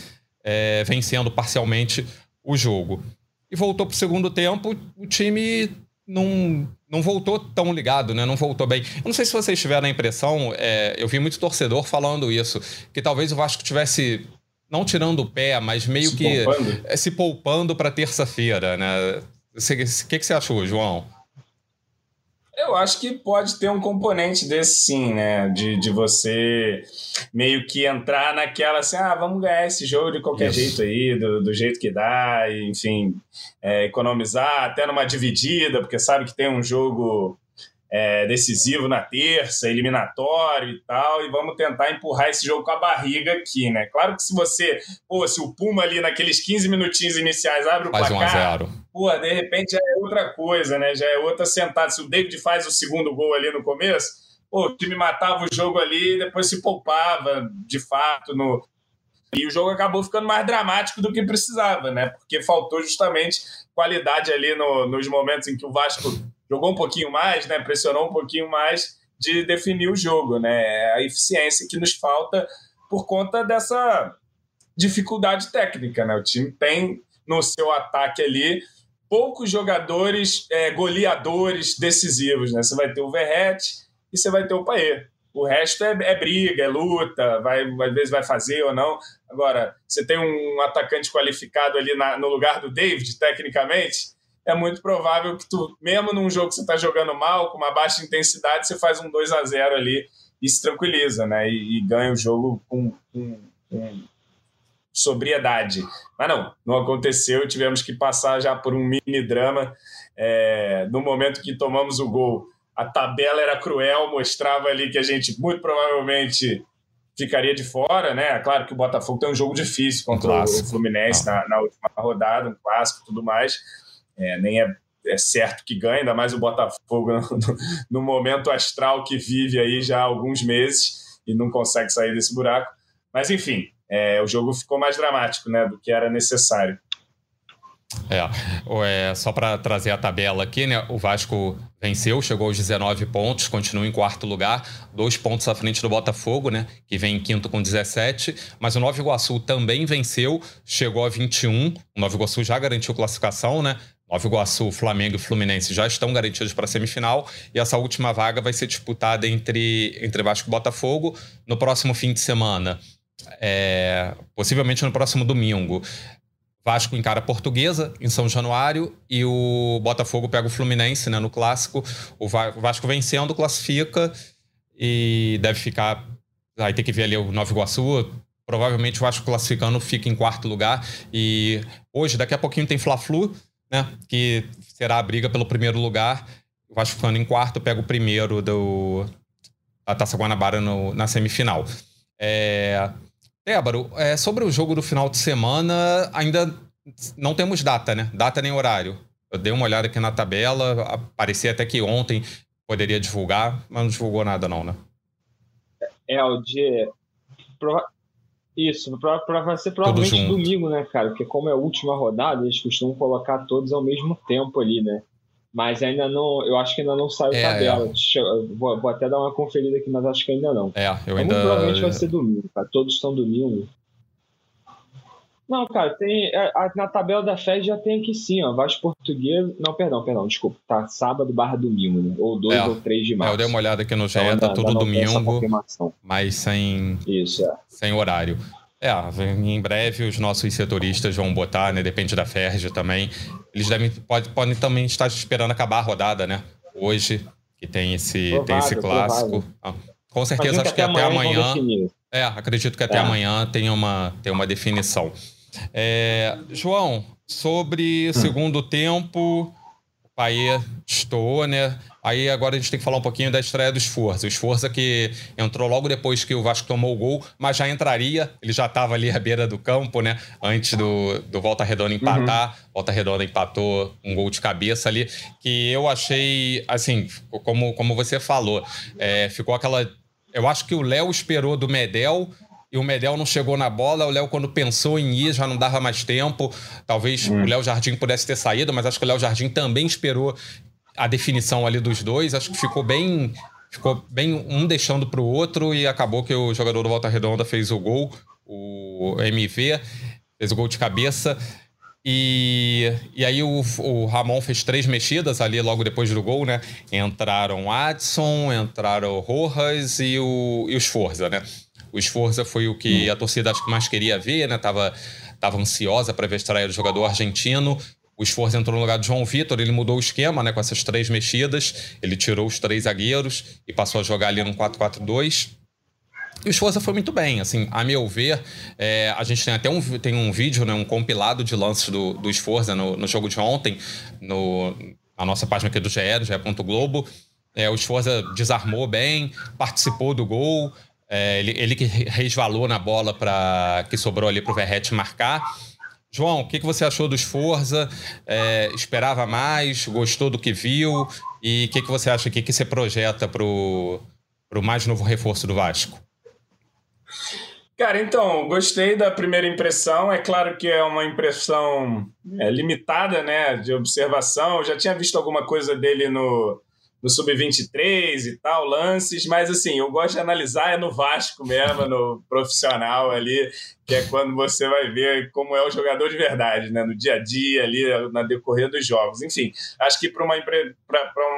é, vencendo parcialmente o jogo. E voltou para o segundo tempo, o time não, não voltou tão ligado, né? Não voltou bem. Eu não sei se vocês tiveram a impressão, é, eu vi muito torcedor falando isso, que talvez o Vasco tivesse não tirando o pé, mas meio se que poupando. É, se poupando para terça-feira, né? O que, que você achou, João? Eu acho que pode ter um componente desse sim, né? De, de você meio que entrar naquela assim, ah, vamos ganhar esse jogo de qualquer Isso. jeito aí, do, do jeito que dá, e, enfim, é, economizar até numa dividida, porque sabe que tem um jogo é, decisivo na terça, eliminatório e tal, e vamos tentar empurrar esse jogo com a barriga aqui, né? Claro que se você, pô, se o Puma ali naqueles 15 minutinhos iniciais abre o faz placar, um pô, de repente já é outra coisa, né? Já é outra sentada. Se o David faz o segundo gol ali no começo, pô, o time matava o jogo ali e depois se poupava, de fato, no, e o jogo acabou ficando mais dramático do que precisava, né? Porque faltou justamente qualidade ali no, nos momentos em que o Vasco jogou um pouquinho mais, né, pressionou um pouquinho mais de definir o jogo, né? A eficiência que nos falta por conta dessa dificuldade técnica, né? O time tem no seu ataque ali poucos jogadores é, goleadores decisivos, né? Você vai ter o Verrete e você vai ter o Paê. O resto é, é, briga, é luta, vai, às vezes vai fazer ou não. Agora, você tem um atacante qualificado ali na, no lugar do David, tecnicamente, é muito provável que tu, mesmo num jogo que você está jogando mal, com uma baixa intensidade, você faz um 2 a 0 ali e se tranquiliza, né? E, e ganha o jogo com, com, com, sobriedade. Mas não, não aconteceu, tivemos que passar já por um mini drama. É, no momento que tomamos o gol, a tabela era cruel, mostrava ali que a gente muito provavelmente ficaria de fora, né? Claro que o Botafogo tem um jogo difícil contra um o Fluminense ah. na, na, última rodada, um clássico e tudo mais. É, nem é, é, certo que ganhe, ainda mais o Botafogo no, no, momento astral que vive aí já há alguns meses e não consegue sair desse buraco. Mas enfim, é, o jogo ficou mais dramático né, do que era necessário. É, é só para trazer a tabela aqui, né? O Vasco venceu, chegou aos 19 pontos, continua em quarto lugar, dois pontos à frente do Botafogo, né? Que vem em quinto com 17. Mas o Nova Iguaçu também venceu, chegou a 21. O Nova Iguaçu já garantiu classificação, né? Nova Iguaçu, Flamengo e Fluminense já estão garantidos para a semifinal e essa última vaga vai ser disputada entre, entre Vasco e Botafogo no próximo fim de semana. É, possivelmente no próximo domingo. Vasco encara a Portuguesa em São Januário e o Botafogo pega o Fluminense né, no clássico. O Vasco vencendo classifica e deve ficar. Aí tem que ver ali o Nova Iguaçu. Provavelmente o Vasco classificando fica em quarto lugar. E hoje, daqui a pouquinho, tem Fla-Flu, né? Que será a briga pelo primeiro lugar. O Vasco ficando em quarto, pega o primeiro do, da Taça Guanabara no, na semifinal. É, Ébaro, é, sobre o jogo do final de semana, ainda não temos data, né? Data nem horário. Eu dei uma olhada aqui na tabela, parecia até que ontem poderia divulgar, mas não divulgou nada não, né? É, o dia... Isso, vai ser provavelmente domingo, né, cara? Porque como é a última rodada, eles costumam colocar todos ao mesmo tempo ali, né? Mas ainda não, eu acho que ainda não saiu é, tabela. É. Vou, vou, até dar uma conferida aqui, mas acho que ainda não. É, eu ainda. Muito provavelmente vai ser domingo, cara. Todos estão domingo. Não, cara, tem. É, na tabela da FED já tem aqui sim, ó. Vasco Português. Não, perdão, perdão, desculpa. Tá sábado barra domingo, né? Ou 2 é. ou 3 de março. É, eu dei uma olhada aqui no GE, então, tá tudo domingo. Mas sem. Isso, é. Sem horário. É, em breve os nossos setoristas vão botar, né? Depende da Ferg também. Eles devem, pode, podem também estar esperando acabar a rodada, né? Hoje, que tem esse, provável, tem esse clássico. Ah, com certeza, acho que até, amanhã. amanhã é, acredito que até é. amanhã tem uma, tem uma definição. É, João, sobre hum. segundo tempo, o Paê estou, né? Aí agora a gente tem que falar um pouquinho da estreia do Esforça. O Esforça que entrou logo depois que o Vasco tomou o gol, mas já entraria, ele já estava ali à beira do campo, né? Antes do, do Volta Redonda empatar. Uhum. Volta Redonda empatou um gol de cabeça ali, que eu achei, assim, como, como você falou, é, ficou aquela. Eu acho que o Léo esperou do Medel e o Medel não chegou na bola. O Léo, quando pensou em ir, já não dava mais tempo. Talvez hum. o Léo Jardim pudesse ter saído, mas acho que o Léo Jardim também esperou a definição ali dos dois. Acho que ficou bem. Ficou bem um deixando para o outro e acabou que o jogador do Volta Redonda fez o gol, o MV, fez o gol de cabeça. E, e aí o, o Ramon fez três mexidas ali logo depois do gol, né? Entraram Adson, entraram Rojas e o, e o Sforza, né? O Sforza foi o que a torcida acho que mais queria ver, né? Tava, tava ansiosa para ver estreia do jogador argentino. O esforço entrou no lugar de João Vitor, ele mudou o esquema, né, com essas três mexidas. Ele tirou os três zagueiros e passou a jogar ali no 4-4-2. E o Esforça foi muito bem, assim, a meu ver, é, a gente tem até um, tem um vídeo, né, um compilado de lances do, do no, no jogo de ontem, no, na nossa página aqui do GE, do GE.globo. É, o Esforça desarmou bem, participou do gol, é, ele, ele que resvalou na bola para que sobrou ali para o Verrete marcar. João, o que, que você achou dos Forza? É, esperava mais? Gostou do que viu? E o que, que você acha que, que você projeta para o mais novo reforço do Vasco? Cara, então, gostei da primeira impressão. É claro que é uma impressão é, limitada, né, de observação. Eu já tinha visto alguma coisa dele no, no Sub-23 e tal, lances, mas assim, eu gosto de analisar é no Vasco mesmo, no profissional ali, que é quando você vai ver como é o jogador de verdade, né? No dia a dia ali, na decorrer dos jogos. Enfim, acho que para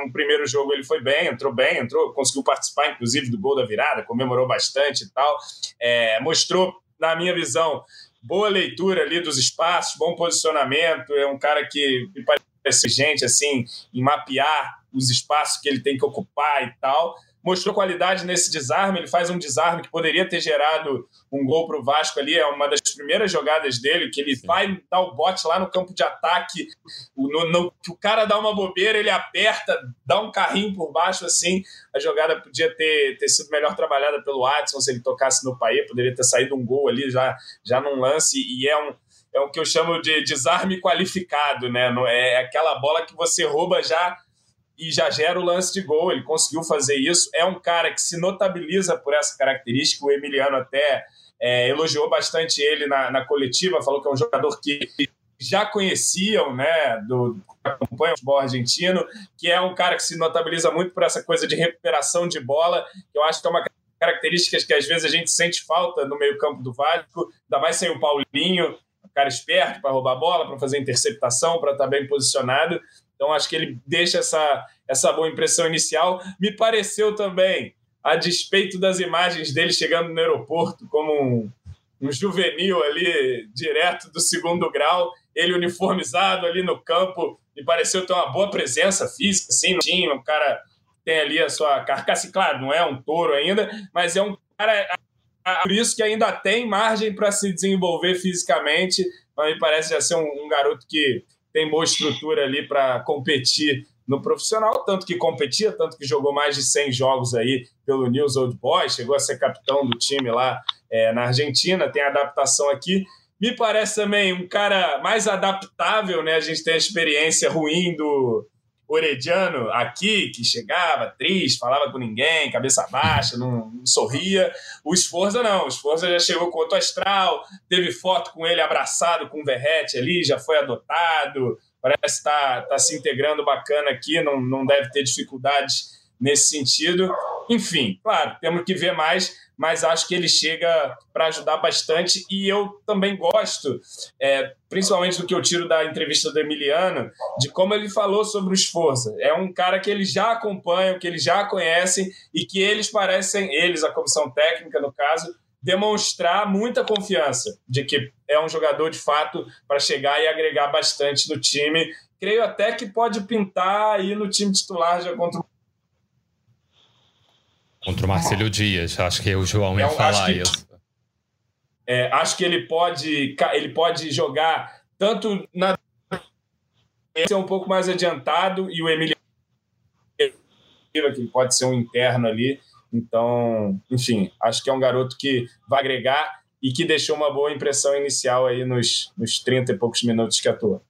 um primeiro jogo ele foi bem, entrou bem, entrou, conseguiu participar, inclusive, do gol da virada, comemorou bastante e tal. É, mostrou, na minha visão, boa leitura ali dos espaços, bom posicionamento, é um cara que me parece gente assim, em mapear os espaços que ele tem que ocupar e tal. mostrou qualidade nesse desarme. Ele faz um desarme que poderia ter gerado um gol para o Vasco ali. É uma das primeiras jogadas dele, que ele Sim. vai dar o bote lá no campo de ataque. No, no, que o cara dá uma bobeira, ele aperta, dá um carrinho por baixo assim. A jogada podia ter, ter sido melhor trabalhada pelo Watson se ele tocasse no Paê. Poderia ter saído um gol ali já, já num lance. E é um é o que eu chamo de desarme qualificado, né? É aquela bola que você rouba já e já gera o lance de gol. Ele conseguiu fazer isso. É um cara que se notabiliza por essa característica. O Emiliano até é, elogiou bastante ele na, na, coletiva, falou que é um jogador que já conheciam, né, do acompanha o futebol argentino, que é um cara que se notabiliza muito por essa coisa de recuperação de bola, que eu acho que é uma característica que às vezes a gente sente falta no meio-campo do Vasco, ainda mais sem o Paulinho, um cara esperto para roubar a bola, para fazer interceptação, para estar tá bem posicionado. Então, acho que ele deixa essa, essa boa impressão inicial. Me pareceu também, a despeito das imagens dele chegando no aeroporto como um, um juvenil ali, direto do segundo grau, ele uniformizado ali no campo, me pareceu ter uma boa presença física, assim, time, um cara tem ali a sua carcaça, claro, não é um touro ainda, mas é um cara por isso que ainda tem margem para se desenvolver fisicamente, mas me parece já ser um, um garoto que tem boa estrutura ali para competir no profissional, tanto que competia, tanto que jogou mais de 100 jogos aí pelo News Old Boys, chegou a ser capitão do time lá é, na Argentina, tem adaptação aqui. Me parece também um cara mais adaptável, né? A gente tem a experiência ruim do, Orediano aqui, que chegava triste, falava com ninguém, cabeça baixa, não, não sorria. O Esforza não, o Esforza já chegou com outro astral, teve foto com ele abraçado com o Verrete ali, já foi adotado, parece estar tá, tá se integrando bacana aqui, não, não deve ter dificuldades nesse sentido. Enfim, claro, temos que ver mais, mas acho que ele chega para ajudar bastante e eu também gosto, é, principalmente do que eu tiro da entrevista do Emiliano, de como ele falou sobre o esforço. É um cara que eles já acompanham, que eles já conhecem e que eles parecem, eles, a comissão técnica no caso, demonstrar muita confiança de que é um jogador de fato para chegar e agregar bastante no time. Creio até que pode pintar aí no time titular já contra o Contra o Marcelo Dias, acho que o João ia falar que, isso. É, acho que ele pode, ele pode jogar tanto na ser um pouco mais adiantado e o Emílio que pode ser um interno ali. Então, enfim, acho que é um garoto que vai agregar e que deixou uma boa impressão inicial aí nos, nos 30 e poucos minutos que atua.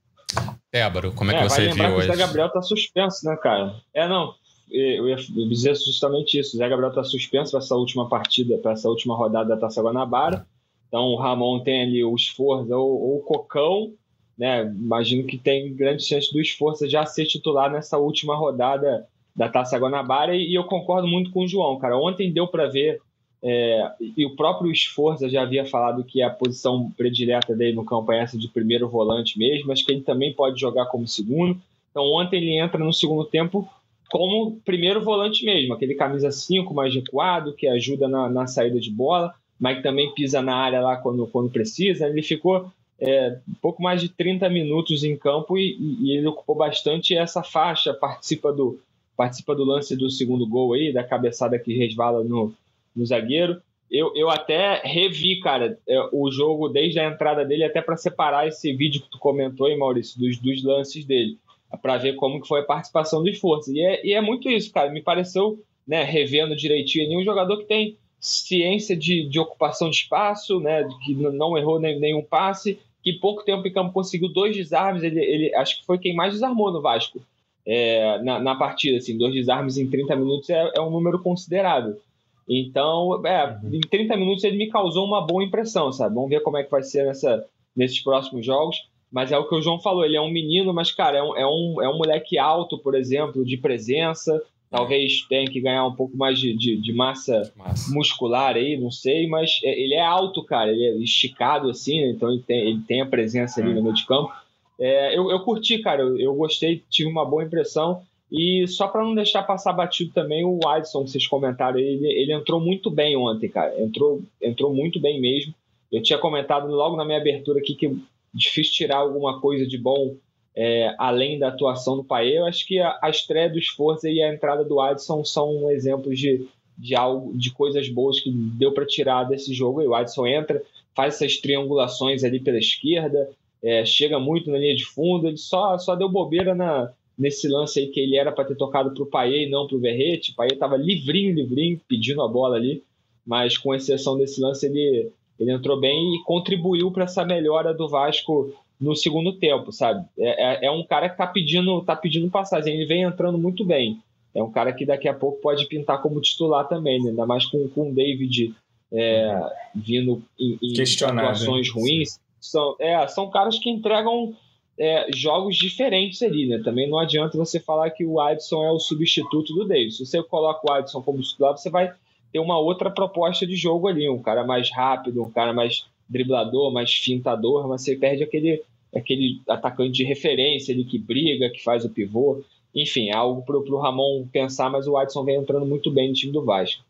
Débora, como é, é que você viu hoje? O Zé Gabriel tá suspenso, né, cara? É, não, eu ia dizer justamente isso. O Zé Gabriel está suspenso para essa última partida, para essa última rodada da Taça Guanabara. Então o Ramon tem ali o esforço ou, ou, o Cocão, né? Imagino que tem grande chance do esforço já ser titular nessa última rodada da Taça Guanabara. E, e eu concordo muito com o João, cara. Ontem deu para ver, é, e o próprio esforço já havia falado que a posição predileta dele no campo é essa de primeiro volante mesmo, mas que ele também pode jogar como segundo. Então ontem ele entra no segundo tempo como primeiro volante mesmo, aquele camisa 5 mais recuado, que ajuda na, na, saída de bola, mas que também pisa na área lá quando, quando precisa. Ele ficou é, pouco mais de 30 minutos em campo e, e, ele ocupou bastante essa faixa, participa do, participa do lance do segundo gol aí, da cabeçada que resvala no, no zagueiro. Eu, eu até revi, cara, é, o jogo desde a entrada dele, até para separar esse vídeo que tu comentou aí, Maurício, dos, dos lances dele para ver como que foi a participação do esforço. E é, e é muito isso, cara. Me pareceu, né, revendo direitinho, um jogador que tem ciência de, de ocupação de espaço, né, que não errou nenhum passe, que pouco tempo em campo conseguiu dois desarmes. Ele, ele acho que foi quem mais desarmou no Vasco é, na, na, partida. Assim, dois desarmes em 30 minutos é, é um número considerável. Então, é, em 30 minutos ele me causou uma boa impressão, sabe? Vamos ver como é que vai ser nessa, nesses próximos jogos. Mas é o que o João falou, ele é um menino, mas, cara, é um, é um, é um moleque alto, por exemplo, de presença. Talvez tenha que ganhar um pouco mais de, de, de massa, massa, muscular aí, não sei, mas é, ele é alto, cara, ele é esticado assim, né? então ele tem, ele tem a presença ali é. no meio de campo. É, eu, eu curti, cara, eu, eu gostei, tive uma boa impressão. E só para não deixar passar batido também, o Adson, que vocês comentaram, ele, ele entrou muito bem ontem, cara. Entrou, entrou muito bem mesmo. Eu tinha comentado logo na minha abertura aqui que difícil tirar alguma coisa de bom é, além da atuação do Paê, eu acho que a, a estreia do esforço e a entrada do Adson são exemplos de, de algo, de coisas boas que deu para tirar desse jogo. E o Adson entra, faz essas triangulações ali pela esquerda, é, chega muito na linha de fundo, ele só, só deu bobeira na, nesse lance aí que ele era para ter tocado para o Paê e não para o Verrete. O Paê estava livrinho, livrinho, pedindo a bola ali, mas com exceção desse lance ele, ele entrou bem e contribuiu para essa melhora do Vasco no segundo tempo, sabe? É, é, é, um cara que tá pedindo, tá pedindo passagem, ele vem entrando muito bem. É um cara que daqui a pouco pode pintar como titular também, né? ainda mais com, com o David é, vindo em, em situações ruins. São, é, são caras que entregam é, jogos diferentes ali, né? Também não adianta você falar que o Adson é o substituto do David. Se você coloca o Adson como titular, você vai ter uma outra proposta de jogo ali, um cara mais rápido, um cara mais driblador, mais fintador, mas você perde aquele aquele atacante de referência ali que briga, que faz o pivô. Enfim, é algo para o Ramon pensar, mas o Adson vem entrando muito bem no time do Vasco.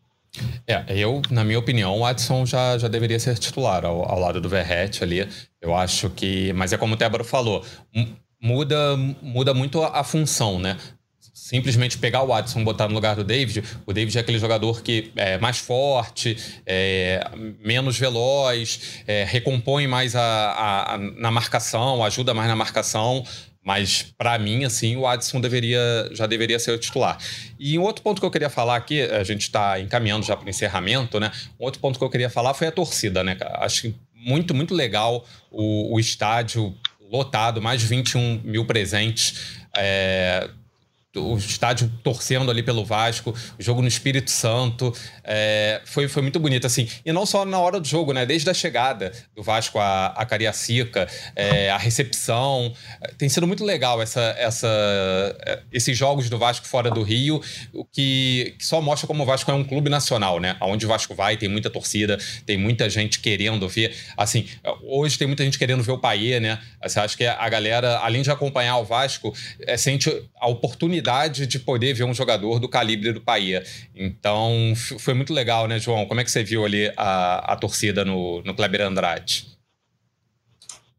É, eu, na minha opinião, o Adson já, já deveria ser titular ao, ao lado do Verrete ali. Eu acho que. Mas é como o Tébaro falou, muda, muda muito a função, né? Simplesmente pegar o Watson e botar no lugar do David, o David é aquele jogador que é mais forte, é menos veloz, é, recompõe mais a, a, a, na marcação, ajuda mais na marcação. Mas, para mim, assim, o Adson deveria, já deveria ser o titular. E um outro ponto que eu queria falar aqui, a gente está encaminhando já para o encerramento, né? Um outro ponto que eu queria falar foi a torcida, né? Acho muito, muito legal o, o estádio lotado, mais de 21 mil presentes. É, o estádio torcendo ali pelo Vasco, o jogo no Espírito Santo, é, foi, foi muito bonito, assim. E não só na hora do jogo, né? Desde a chegada do Vasco a, a Cariacica, é, a recepção. Tem sido muito legal essa, essa, é, esses jogos do Vasco fora do Rio, o que, que só mostra como o Vasco é um clube nacional, né? Onde o Vasco vai, tem muita torcida, tem muita gente querendo ver. Assim, hoje tem muita gente querendo ver o Paê, né? Assim, acho que a galera, além de acompanhar o Vasco, é, sente a oportunidade de poder ver um jogador do calibre do Paê. Então, foi muito legal, né, João? Como é que você viu ali a, a torcida no, no Kleber Andrade?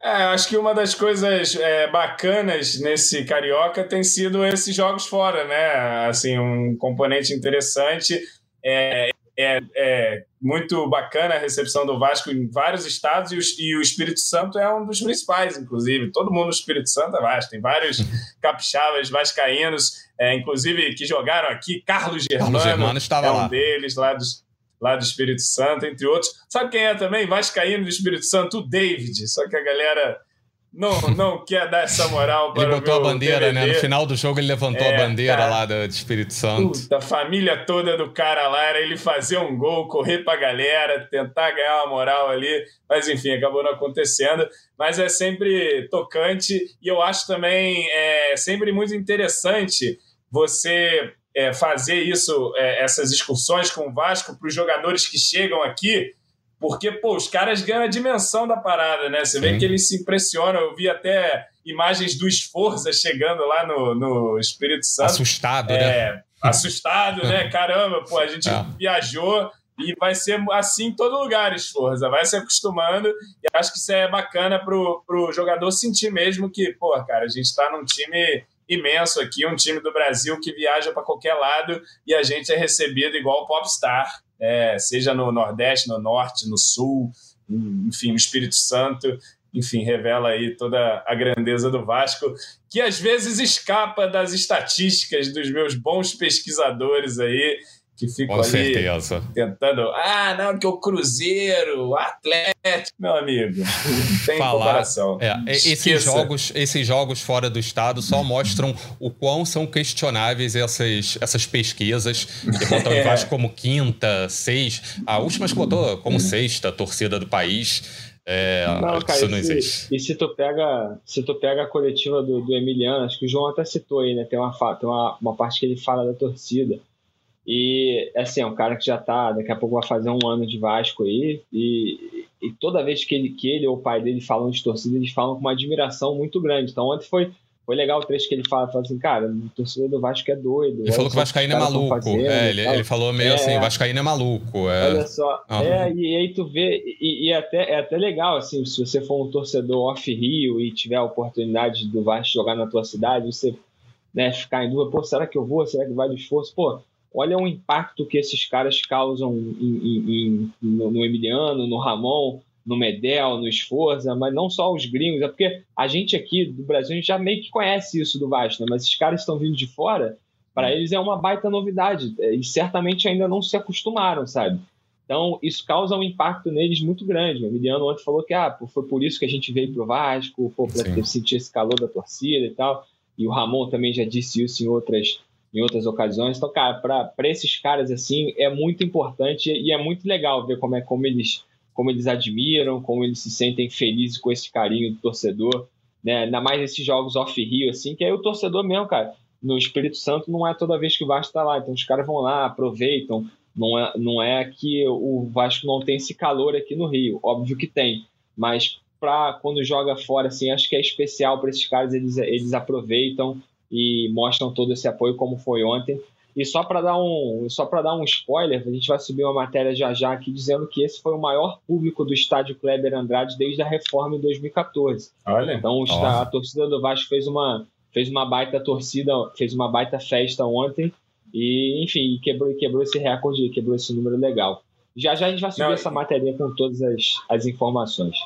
É, acho que uma das coisas é, bacanas nesse Carioca tem sido esses jogos fora, né? Assim, um componente interessante. É, é, é, muito bacana a recepção do Vasco em vários estados e o, e o, Espírito Santo é um dos principais, inclusive. Todo mundo no Espírito Santo é Vasco. Tem vários capixabas vascaínos, é, inclusive, que jogaram aqui. Carlos Germano, Carlos Germano estava é um lá. deles, lá do, lá do Espírito Santo, entre outros. Sabe quem é também? Vascaíno do Espírito Santo? O David. Só que a galera não, não quer dar essa moral para Ele botou a bandeira, DVD. né? No final do jogo ele levantou é, a bandeira cara, lá do, Espírito Santo. Puta, a família toda do cara lá era ele fazer um gol, correr pra galera, tentar ganhar uma moral ali. Mas enfim, acabou não acontecendo. Mas é sempre tocante e eu acho também é sempre muito interessante você é, fazer isso, é, essas excursões com o Vasco para os jogadores que chegam aqui porque, pô, os caras ganham a dimensão da parada, né? Você Sim. vê que eles se impressionam. Eu vi até imagens do Esforza chegando lá no, no Espírito Santo. Assustado, é, né? Assustado, né? Caramba, pô, a gente é. viajou e vai ser assim em todo lugar, Esforza. Vai se acostumando e acho que isso é bacana pro, pro jogador sentir mesmo que, pô, cara, a gente tá num time imenso aqui, um time do Brasil que viaja para qualquer lado e a gente é recebido igual o Popstar é, seja no Nordeste, no Norte, no Sul, enfim, o Espírito Santo, enfim, revela aí toda a grandeza do Vasco, que às vezes escapa das estatísticas dos meus bons pesquisadores aí, que ficam Com ali certeza. tentando. Ah, não, que o Cruzeiro, o Atlético, meu amigo. Tem Falar, comparação. É, esses, jogos, esses jogos fora do estado só mostram o quão são questionáveis essas, essas pesquisas que botam é. o Vasco como quinta, sexta. A última que botou como sexta torcida do país. É, não, cara, isso não existe. E se tu pega, se tu pega a coletiva do, do Emiliano, acho que o João até citou aí, né? Tem uma, tem uma, uma parte que ele fala da torcida. E, assim, é um cara que já tá, daqui a pouco vai fazer um ano de Vasco aí, e, e toda vez que ele, que ele ou o pai dele falam de torcida, eles falam com uma admiração muito grande. Então, ontem foi, foi legal o trecho que ele fala, fala assim, cara, o torcedor do Vasco é doido. Ele falou que o Vascaíno é maluco. Fazendo, é, ele, ele, falou meio é, assim, o Vascaíno é maluco. É. Olha só. Uhum. É, e, aí tu vê, e, e, é até, é até legal, assim, se você for um torcedor off-Rio e tiver a oportunidade do Vasco jogar na tua cidade, você né, ficar em dúvida, pô, será que eu vou? Será que vai do esforço? Pô, olha o impacto que esses caras causam em, em, em, no, no Emiliano, no Ramon, no Medel, no Esforza, mas não só os gringos, é porque a gente aqui do Brasil a gente já meio que conhece isso do Vasco, né? mas esses caras estão vindo de fora, para eles é uma baita novidade é, e certamente ainda não se acostumaram, sabe? Então isso causa um impacto neles muito grande. O Emiliano ontem falou que ah, foi por isso que a gente veio pro Vasco, para sentir esse calor da torcida e tal. E o Ramon também já disse isso em outras em outras ocasiões. Então, cara, para esses caras assim é muito importante e é muito legal ver como é como eles como eles admiram, como eles se sentem felizes com esse carinho do torcedor, né? Ainda mais esses jogos off-Rio, assim, que aí o torcedor mesmo, cara, no Espírito Santo não é toda vez que o Vasco está lá, então os caras vão lá, aproveitam, não é, não é que o Vasco não tem esse calor aqui no Rio, óbvio que tem, mas para quando joga fora, assim, acho que é especial para esses caras, eles, eles aproveitam e mostram todo esse apoio como foi ontem, e só para dar um, só para dar um spoiler, a gente vai subir uma matéria já já aqui dizendo que esse foi o maior público do estádio Kleber Andrade desde a reforma em 2014. Olha. Então a, a torcida do Vasco fez uma fez uma baita torcida, fez uma baita festa ontem e enfim, quebrou quebrou esse recorde, quebrou esse número legal. Já já a gente vai subir Não, essa matéria com todas as, as informações.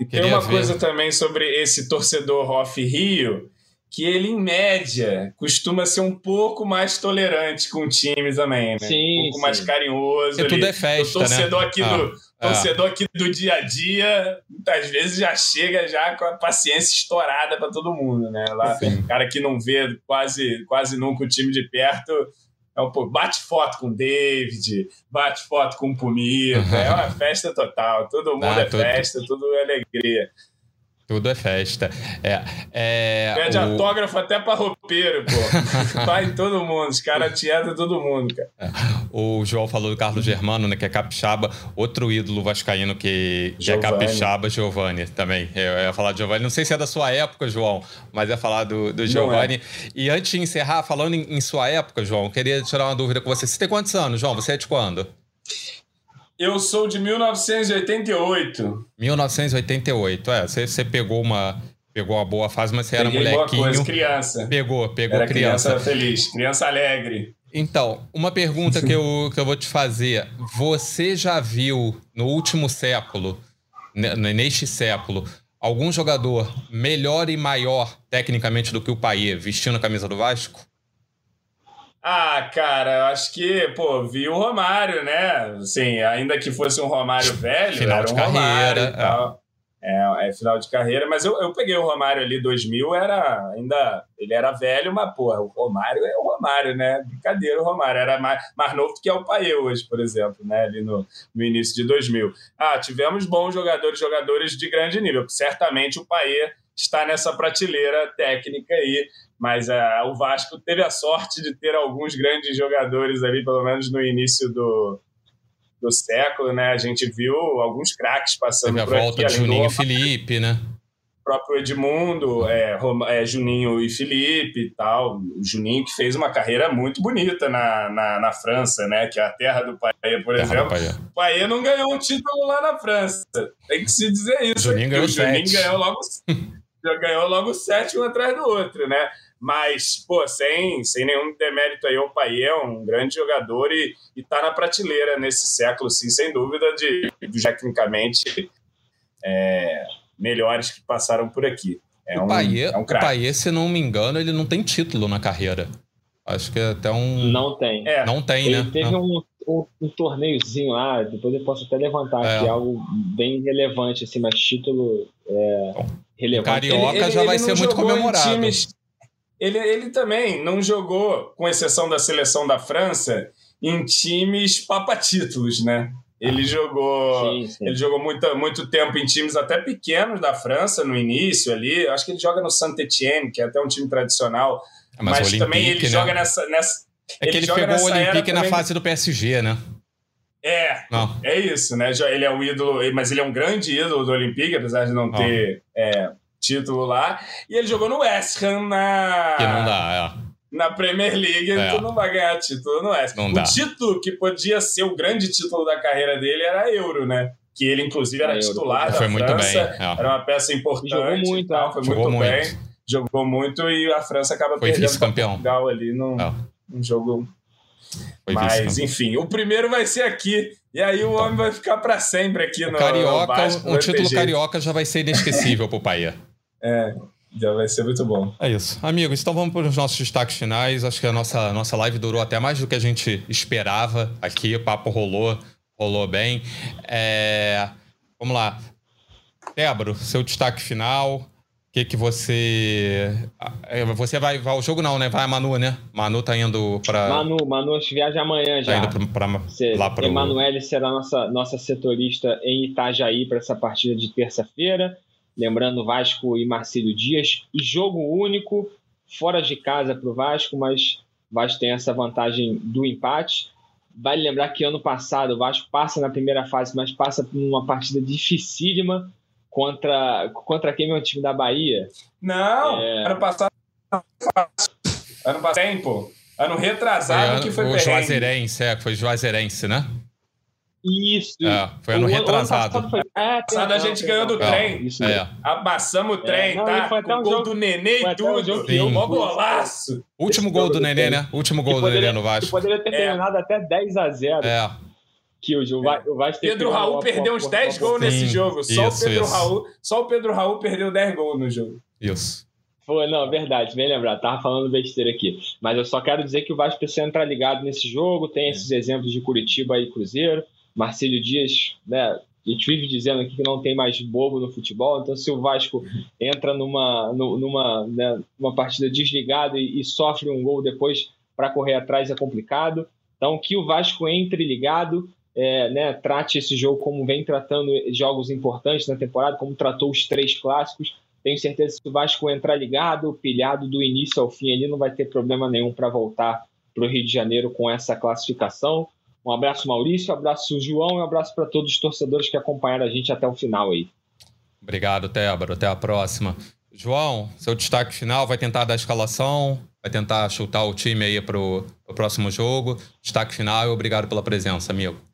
E tem uma ver. coisa também sobre esse torcedor Off Rio, que ele, em média, costuma ser um pouco mais tolerante com o time também, né? Sim, um pouco sim. mais carinhoso. E tudo é festa, o torcedor né? Aqui ah, do, ah. Torcedor aqui do dia a dia, muitas vezes já chega já com a paciência estourada para todo mundo, né? Lá, o cara que não vê quase, quase nunca o time de perto, é um, bate foto com o David, bate foto com o Pumir, uhum. é uma festa total, todo mundo ah, é festa, tudo é alegria. Tudo é festa. É, é, Pede o... autógrafo até para roupeiro, pô. Vai todo mundo, os caras tietam todo mundo, cara. É. O João falou do Carlos Germano, né, que é capixaba. Outro ídolo vascaíno que, que é capixaba, Giovanni, também. Eu ia falar de Giovanni. Não sei se é da sua época, João, mas ia falar do, do Giovanni. É. E antes de encerrar, falando em, em sua época, João, queria tirar uma dúvida com você. Você tem quantos anos, João? Você é de quando? Eu sou de 1988. 1988, é. Você, você pegou uma pegou uma boa fase, mas você Peguei era molequinho. Boa coisa, criança. Pegou, pegou era criança. criança feliz, criança alegre. Então, uma pergunta que eu, que eu vou te fazer. Você já viu no último século, neste século, algum jogador melhor e maior tecnicamente do que o Paier vestindo a camisa do Vasco? Ah, cara, eu acho que, pô, vi o Romário, né? Assim, ainda que fosse um Romário velho, final era um de carreira. e tal. É. é, final de carreira, mas eu, eu peguei o Romário ali 2000, era ainda. Ele era velho, mas, porra, o Romário é o Romário, né? Brincadeira, o Romário. Era mais, mais novo do que é o Paê hoje, por exemplo, né? Ali no, no início de 2000. Ah, tivemos bons jogadores, jogadores de grande nível. Certamente o Paê está nessa prateleira técnica aí mas uh, o Vasco teve a sorte de ter alguns grandes jogadores ali, pelo menos no início do, do século, né? A gente viu alguns craques passando teve por a volta de Juninho e Felipe, né? O próprio Edmundo, é, é, Juninho e Felipe e tal. O Juninho que fez uma carreira muito bonita na, na, na França, né? Que é a terra do Paia, por terra exemplo. O Paia não ganhou um título lá na França. Tem que se dizer isso. Juninho ganhou o Juninho ganhou logo, ganhou logo sete um atrás do outro, né? Mas, pô, sem, sem nenhum demérito aí, o Pai é um grande jogador e, e tá na prateleira nesse século, sim, sem dúvida, de, de tecnicamente é, melhores que passaram por aqui. É o um, Paier, é um o Paier, se não me engano, ele não tem título na carreira. Acho que é até um. Não tem. É. Não tem, ele né? Teve um, um, um, torneiozinho lá, depois eu posso até levantar é. aqui, algo bem relevante, assim, mas título é, relevante. Carioca ele, já ele, vai ser muito comemorado. Times, ele, ele também não jogou, com exceção da seleção da França, em times papatítulos, né? Ele jogou, sim, sim. ele jogou muito, muito tempo em times até pequenos da França no início ali. Acho que ele joga no Saint-Etienne, que é até um time tradicional. Ah, mas, mas também ele né? joga nessa, nessa. É que ele, ele pegou o Olympique na fase do PSG, né? É, não. é isso, né? Ele é um ídolo, mas ele é um grande ídolo do Olympique, apesar de não, não. ter é, título lá. E ele jogou no West Ham na. Que não dá, é. Na Premier League, é. tu não vai ganhar título no West Ham. Não o dá. título que podia ser o grande título da carreira dele era Euro, né? Que ele, inclusive, era A Euro, titular da Foi muito França. bem. é. Era uma peça importante. Jogou muito, tal, é. foi Jogou muito bem. muito. Jogou muito e a França acaba Foi perdendo pra vice-campeão. Portugal ali num, É. num jogo. Foi Mas, vice-campeão. enfim, o primeiro vai ser aqui. E aí o homem vai ficar para sempre aqui no, no Carioca, Vasco, um no título carioca já vai ser inesquecível pro Bahia. É, já vai ser muito bom. É isso. Amigos, então vamos para os nossos destaques finais. Acho que a nossa, nossa live durou até mais do que a gente esperava aqui. O papo rolou, rolou bem. É, Vamos lá. Débora, seu destaque final. Que, que você. é, Você vai, vai ao jogo, não, né? Vai a Manu, né? Manu tá indo para. Manu, Manu, viaja amanhã Tá já. indo pra, pra- Cê- lá para Emanuele será nossa, nossa setorista em Itajaí para essa partida de terça-feira. Lembrando Vasco e Marcílio Dias. Jogo único, fora de casa para o Vasco, mas o Vasco tem essa vantagem do empate. Vale lembrar que ano passado o Vasco passa na primeira fase, mas passa por uma partida dificílima contra, contra quem é o time da Bahia. Não, É. ano passado. Ano passado, tempo. Ano retrasado que foi o perrengue. Juazeirense, é, foi Juazeirense, né? Isso. É, foi ano O retrasado. passado foi- É, Passado a gente ganhou do trem. Isso mesmo. É. Amassamos o trem, não, tá? foi até Com um gol jogo- do Nenê e um tudo. jogo que eu- Mó golaço. Último Esse gol do Nenê, né? Último gol do Nenê no Vasco. poderia ter É. terminado até 10 a 0 É. Que o Va- o Vasco Pedro Raul uma- perdeu uma- uns uma- 10 uma- gols nesse jogo. Só, isso, o Pedro isso. Raul, só o Pedro Raul perdeu 10 gols no jogo. Isso. Foi, não, verdade, bem lembrado. Tava falando besteira aqui. Mas eu só quero dizer que o Vasco precisa entrar ligado nesse jogo. Tem esses exemplos de Curitiba e Cruzeiro. Marcílio Dias, né? A gente vive dizendo aqui que não tem mais bobo no futebol. Então, se o Vasco entra numa, nu- numa, né, numa partida desligada e, e sofre um gol depois para correr atrás é complicado. Então, que o Vasco entre ligado, é, né, trate esse jogo como vem tratando jogos importantes na temporada, como tratou os três clássicos. Tenho certeza que o Vasco entrar ligado, pilhado do início ao fim, ele não vai ter problema nenhum para voltar para o Rio de Janeiro com essa classificação. Um abraço, Maurício, um abraço, João, e um abraço para todos os torcedores que acompanharam a gente até o final aí. Obrigado, Tébaro. Até a próxima. João, seu destaque final vai tentar dar a escalação, vai tentar chutar o time aí pro, pro próximo jogo. Destaque final e obrigado pela presença, amigo.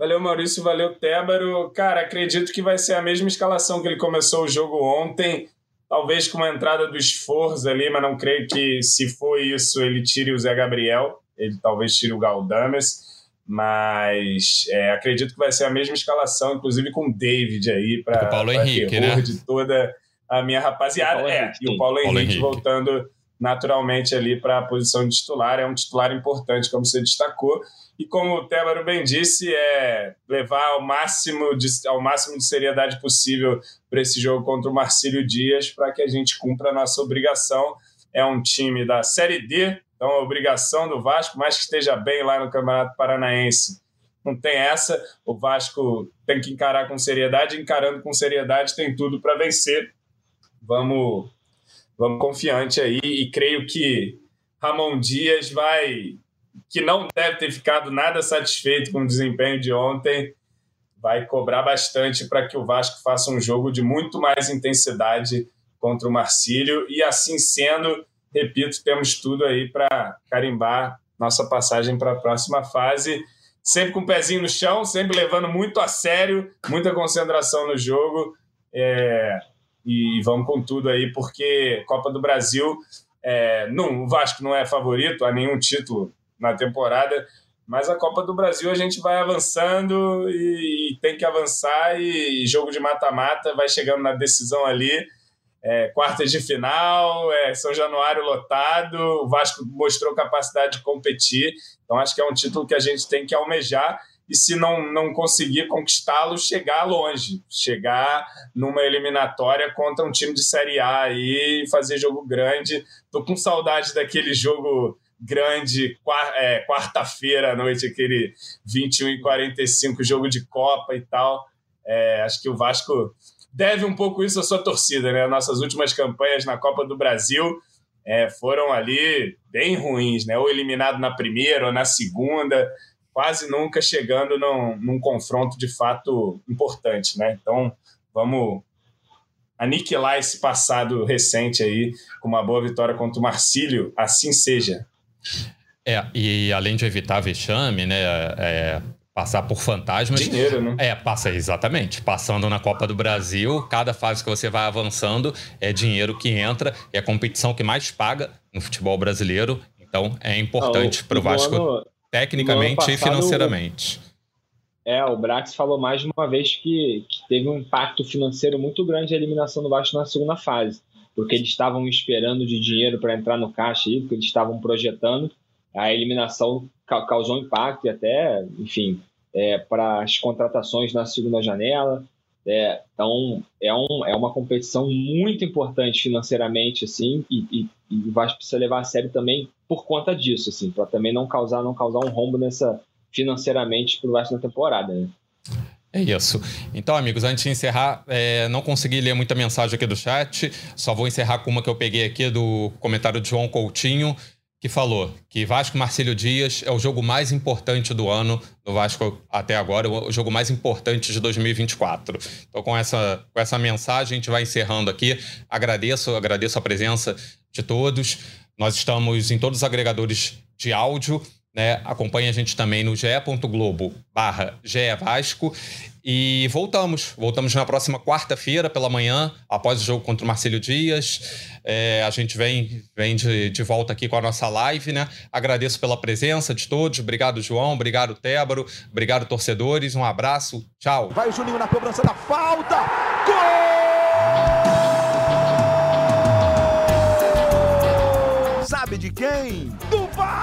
Valeu, Maurício. Valeu, Tébaro. Cara, acredito que vai ser a mesma escalação que ele começou o jogo ontem. Talvez com uma entrada do esforço ali, mas não creio que, se for isso, ele tire o Zé Gabriel. Ele talvez tire o Galdames. Mas é, acredito que vai ser a mesma escalação, inclusive com o David aí, para o Paulo Henrique, né? de toda a minha rapaziada. O Paulo É, Henrique, e o. Paulo, Paulo Henrique, Henrique. voltando naturalmente ali para a posição de titular. É um titular importante, como você destacou. E como o Tébaro bem disse, é levar ao máximo de, ao máximo de seriedade possível para esse jogo contra o Marcílio Dias, para que a gente cumpra a nossa obrigação. É um time da Série D, então a obrigação do Vasco, mais que esteja bem lá no Campeonato Paranaense, não tem essa. O Vasco tem que encarar com seriedade, encarando com seriedade tem tudo para vencer. Vamos, vamos confiante aí e creio que Ramon Dias vai que não deve ter ficado nada satisfeito com o desempenho de ontem, vai cobrar bastante para que o Vasco faça um jogo de muito mais intensidade contra o Marcílio. E assim sendo, repito, temos tudo aí para carimbar nossa passagem para a próxima fase. Sempre com o pezinho no chão, sempre levando muito a sério, muita concentração no jogo. É, e vamos com tudo aí, porque Copa do Brasil, é, não, o Vasco não é favorito a nenhum título na temporada, mas a Copa do Brasil a gente vai avançando e, e tem que avançar e, jogo de mata-mata vai chegando na decisão ali, é, quartas de final, é, São Januário lotado, o Vasco mostrou capacidade de competir, então acho que é um título que a gente tem que almejar e se não, não conseguir conquistá-lo, chegar longe, chegar numa eliminatória contra um time de Série A e fazer jogo grande. Tô com saudade daquele jogo grande, é, quarta-feira à noite, aquele 21 e 45 jogo de Copa e tal. É, acho que o Vasco deve um pouco isso à sua torcida, né? Nossas últimas campanhas na Copa do Brasil é, foram ali bem ruins, né? Ou eliminado na primeira ou na segunda, quase nunca chegando num, num confronto de fato importante, né? Então vamos aniquilar esse passado recente aí com uma boa vitória contra o Marcílio. Assim seja. É, e além de evitar vexame, né? É, passar por fantasmas. Dinheiro, né? É, passa exatamente. Passando na Copa do Brasil, cada fase que você vai avançando é dinheiro que entra, é a competição que mais paga no futebol brasileiro. Então é importante ah, para o Vasco ano, tecnicamente passado, e financeiramente. É, o Brax falou mais de uma vez que, que teve um impacto financeiro muito grande a eliminação do Vasco na segunda fase, porque eles estavam esperando de dinheiro para entrar no caixa aí, porque eles estavam projetando. A eliminação causou impacto e até, enfim, é, para as contratações na segunda janela. É, então, é, um, é uma competição muito importante financeiramente, assim, e, e, e o Vasco precisa levar a sério também por conta disso, assim, para também não causar, não causar um rombo nessa financeiramente para o Vasco na temporada, né? É isso. Então, amigos, antes de encerrar, é, não consegui ler muita mensagem aqui do chat, só vou encerrar com uma que eu peguei aqui do comentário de João Coutinho que falou que Vasco Marcílio Dias é o jogo mais importante do ano do Vasco até agora, o jogo mais importante de 2024. Então, com essa, com essa mensagem, a gente vai encerrando aqui. Agradeço, agradeço a presença de todos. Nós estamos em todos os agregadores de áudio. Né? Acompanhe a gente também no ge.globo barra Vasco. E voltamos. Voltamos na próxima quarta-feira pela manhã, após o jogo contra o Marcelo Dias. É, a gente vem, vem de, de volta aqui com a nossa live, né? Agradeço pela presença de todos. Obrigado, João. Obrigado, Tébaro. Obrigado, torcedores. Um abraço. Tchau. Vai o Juninho na cobrança da falta. Gol! Sabe de quem? Do